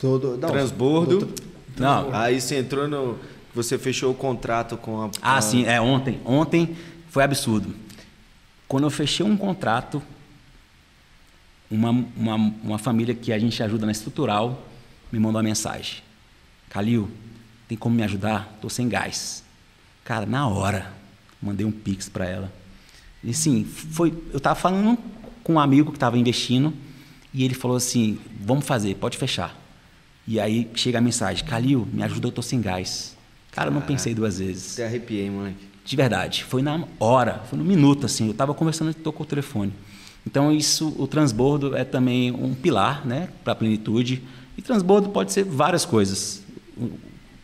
Todo não, transbordo. Não. Aí você entrou no você fechou o contrato com a Ah, sim, é ontem. Ontem foi absurdo. Quando eu fechei um contrato, uma, uma, uma família que a gente ajuda na estrutural me mandou uma mensagem. Calil, tem como me ajudar? Estou sem gás. Cara, na hora, mandei um pix para ela. E assim, foi, eu estava falando com um amigo que estava investindo e ele falou assim: vamos fazer, pode fechar. E aí chega a mensagem: Calil, me ajuda, eu estou sem gás. Cara, eu não pensei duas vezes. Até arrepiei, moleque. De verdade, foi na hora, foi no minuto assim. Eu estava conversando e tocou o telefone. Então isso, o transbordo é também um pilar, né, para a plenitude. E transbordo pode ser várias coisas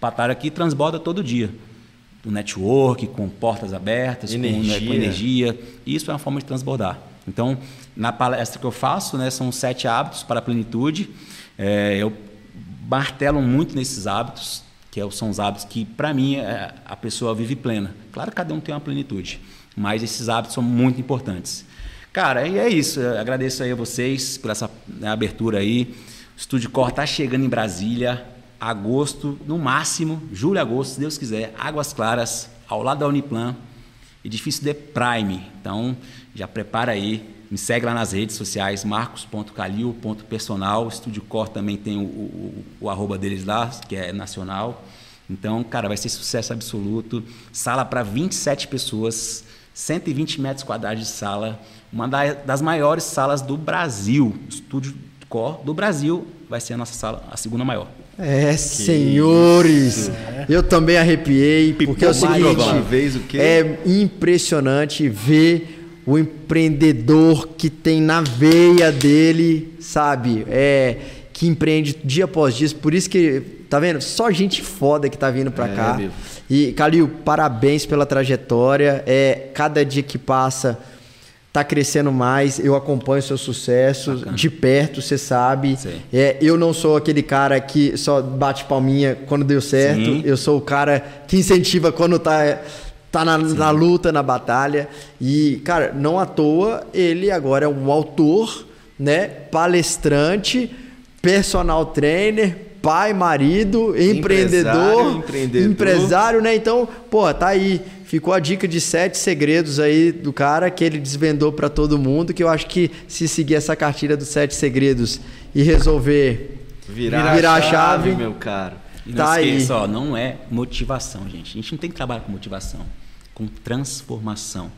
Patar aqui transborda todo dia. Do network, com portas abertas, energia. Com, né, com energia. Isso é uma forma de transbordar. Então, na palestra que eu faço, né, são sete hábitos para a plenitude. É, eu martelo muito nesses hábitos, que é são os hábitos que, para mim, é, a pessoa vive plena. Claro que cada um tem uma plenitude, mas esses hábitos são muito importantes. Cara, e é isso. Eu agradeço aí a vocês por essa né, abertura aí. O Estúdio Cor está chegando em Brasília agosto, no máximo, julho, agosto, se Deus quiser, Águas Claras, ao lado da Uniplan. Edifício The Prime. Então, já prepara aí. Me segue lá nas redes sociais, marcos.calil.personal. Estúdio Cor também tem o, o, o, arroba deles lá, que é nacional. Então, cara, vai ser sucesso absoluto. Sala para 27 pessoas, 120 metros quadrados de sala. Uma das maiores salas do Brasil. Estúdio Cor do Brasil vai ser a nossa sala, a segunda maior. É, que senhores, isso. eu também arrepiei, porque é o seguinte, vez, o é impressionante ver o empreendedor que tem na veia dele, sabe, é que empreende dia após dia, por isso que, tá vendo? Só gente foda que tá vindo para é, cá. Meu. E Calil, parabéns pela trajetória. É cada dia que passa tá crescendo mais, eu acompanho seu sucesso Bacana. de perto, você sabe. É, eu não sou aquele cara que só bate palminha quando deu certo, Sim. eu sou o cara que incentiva quando tá, tá na, na, luta, na batalha. E, cara, não à toa, ele agora é um autor, né, palestrante, personal trainer, pai, marido, empreendedor, empreendedor, empresário, né? Então, pô, tá aí ficou a dica de sete segredos aí do cara que ele desvendou para todo mundo, que eu acho que se seguir essa cartilha dos sete segredos e resolver virar, virar a chave, chave, meu caro. E tá não esqueça, ó, não é motivação, gente. A gente não tem que trabalhar com motivação, com transformação.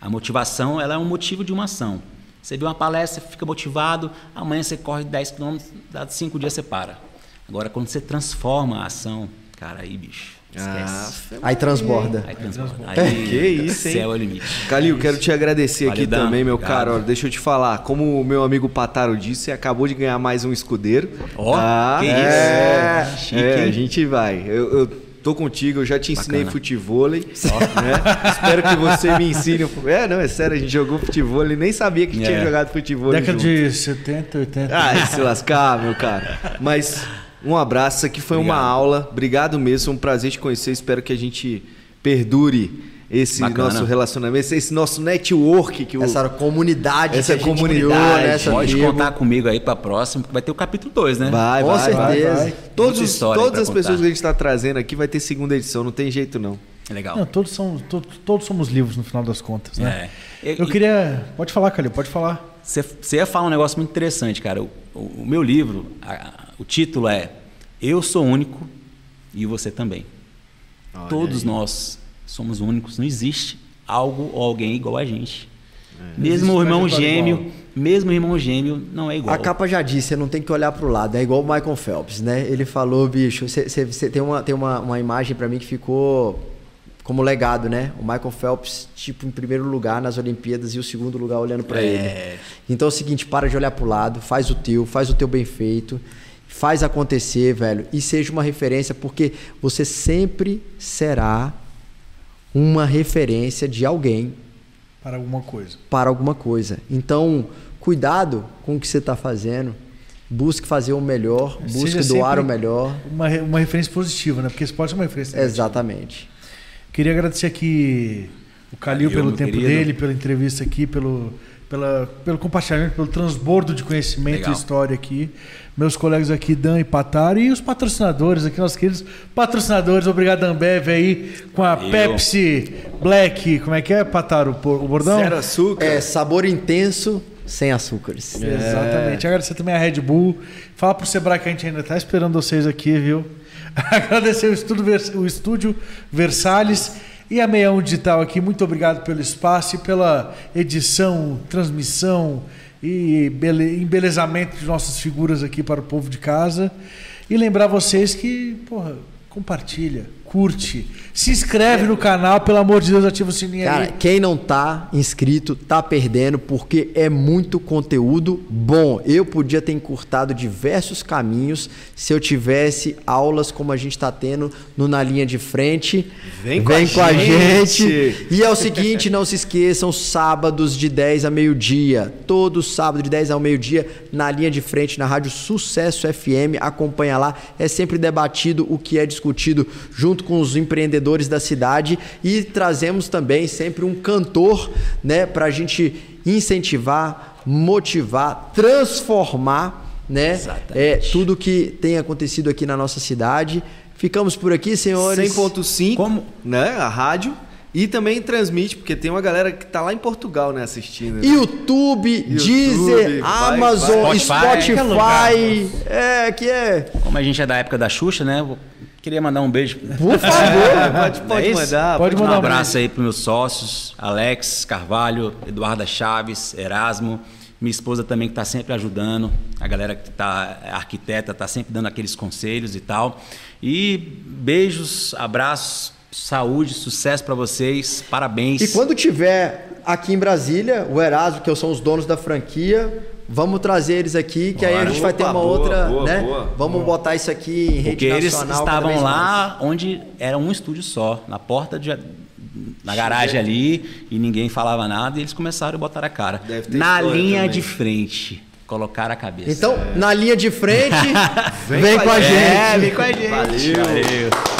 A motivação ela é um motivo de uma ação. Você vê uma palestra, fica motivado, amanhã você corre 10 km, dá 5 dias você para. Agora, quando você transforma a ação, cara, aí, bicho, ah, aí transborda. Aí transborda. Aí, que isso, hein? Céu é o limite. Calil, quero te agradecer aqui também, meu caro. Olha, deixa eu te falar. Como o meu amigo Pataro disse, você acabou de ganhar mais um escudeiro. Ó, oh, tá? que é, isso. Chique, é, a gente vai. Eu, eu tô contigo, eu já te ensinei Bacana. futebol, né? Espero que você me ensine. É, não, é sério, a gente jogou futebol e nem sabia que é. tinha jogado futebol. Década junto. de 70, 80. Ah, se lascar, meu cara. Mas um abraço, isso aqui foi Obrigado. uma aula. Obrigado mesmo, um prazer te conhecer. Espero que a gente perdure esse Bacana. nosso relacionamento, esse nosso network que o, essa comunidade, essa comunidade, criou, né? essa pode tribo. contar comigo aí para próximo, vai ter o capítulo 2, né? Vai, Com vai, certeza. Vai, vai. Todos, todas as contar. pessoas que a gente está trazendo aqui vai ter segunda edição, não tem jeito não. É legal. Não, todos são todos, todos, somos livros no final das contas, né? É. Eu, Eu queria, pode falar, Calil, pode falar. Você ia falar um negócio muito interessante, cara. O, o, o meu livro, a, o título é Eu sou único e você também. Olha Todos aí. nós somos únicos. Não existe algo ou alguém igual a gente. É. Mesmo o irmão gêmeo, igual. mesmo o irmão gêmeo não é igual. A capa já disse, você não tem que olhar para o lado. É igual o Michael Phelps, né? Ele falou, bicho, você tem uma, tem uma, uma imagem para mim que ficou como legado, né? O Michael Phelps, tipo, em primeiro lugar nas Olimpíadas e o segundo lugar olhando para é. ele. Então é o seguinte, para de olhar pro lado, faz o teu, faz o teu bem feito, faz acontecer, velho, e seja uma referência, porque você sempre será uma referência de alguém para alguma coisa. Para alguma coisa. Então, cuidado com o que você está fazendo. Busque fazer o melhor, busque doar o melhor. Uma, uma referência positiva, né? Porque esporte é uma referência. Exatamente. Queria agradecer aqui o Calil pelo tempo querido. dele, pela entrevista aqui, pelo, pela, pelo compartilhamento, pelo transbordo de conhecimento Legal. e história aqui. Meus colegas aqui, Dan e Patar, e os patrocinadores aqui, nossos queridos patrocinadores. Obrigado, Ambev, aí, com a Eu. Pepsi Black. Como é que é, Patar, o, o bordão? Zero açúcar. É, sabor intenso, sem açúcares. É. Exatamente. Agradecer também a Red Bull. Fala pro Sebrae que a gente ainda está esperando vocês aqui, viu? Agradecer o estúdio, o estúdio Versalhes e a Meião Digital aqui. Muito obrigado pelo espaço e pela edição, transmissão e embelezamento de nossas figuras aqui para o povo de casa. E lembrar vocês que, porra, compartilha curte, se inscreve no canal, pelo amor de Deus, ativa o sininho Cara, aí. quem não tá inscrito, tá perdendo, porque é muito conteúdo bom. Eu podia ter encurtado diversos caminhos se eu tivesse aulas como a gente está tendo no Na Linha de Frente. Vem, Vem com, a, gente. gente. E é o seguinte, não se esqueçam, sábados de 10 a meio-dia. Todo sábado de 10 ao meio-dia, na Linha de Frente, na Rádio Sucesso FM. Acompanha lá. É sempre debatido o que é discutido junto junto com os empreendedores da cidade e trazemos também sempre um cantor, né, para a gente incentivar, motivar, transformar, né, é, tudo que tem acontecido aqui na nossa cidade. Ficamos por aqui, senhores. 100.5, Como? né, a rádio. E também transmite, porque tem uma galera que tá lá em Portugal, né, assistindo. né? YouTube, Deezer, vai, Amazon, vai. Spotify. Spotify, é, que é. Como a gente é da época da Xuxa, né? Eu queria mandar um beijo. Por favor. pode é pode isso? mandar. Pode Um mandar um abraço aí para meus sócios, Alex Carvalho, Eduarda Chaves, Erasmo, minha esposa também que está sempre ajudando, a galera que está arquiteta está sempre dando aqueles conselhos e tal. E beijos, abraços, saúde, sucesso para vocês, parabéns. E quando tiver aqui em Brasília, o Erasmo, que são os donos da franquia, vamos trazer eles aqui, que aí a Bora. gente vai ter uma boa, outra, boa, né? boa. vamos botar isso aqui em rede Porque eles nacional. cada estavam vez mais. lá onde era um estúdio só, na porta de. Na garagem ali, e ninguém falava nada, e eles começaram a botar a cara. Na linha também. de frente, colocaram a cabeça. Então, na linha de frente, Vem vem, com a gente. gente. É, vem com a gente. Valeu. Valeu.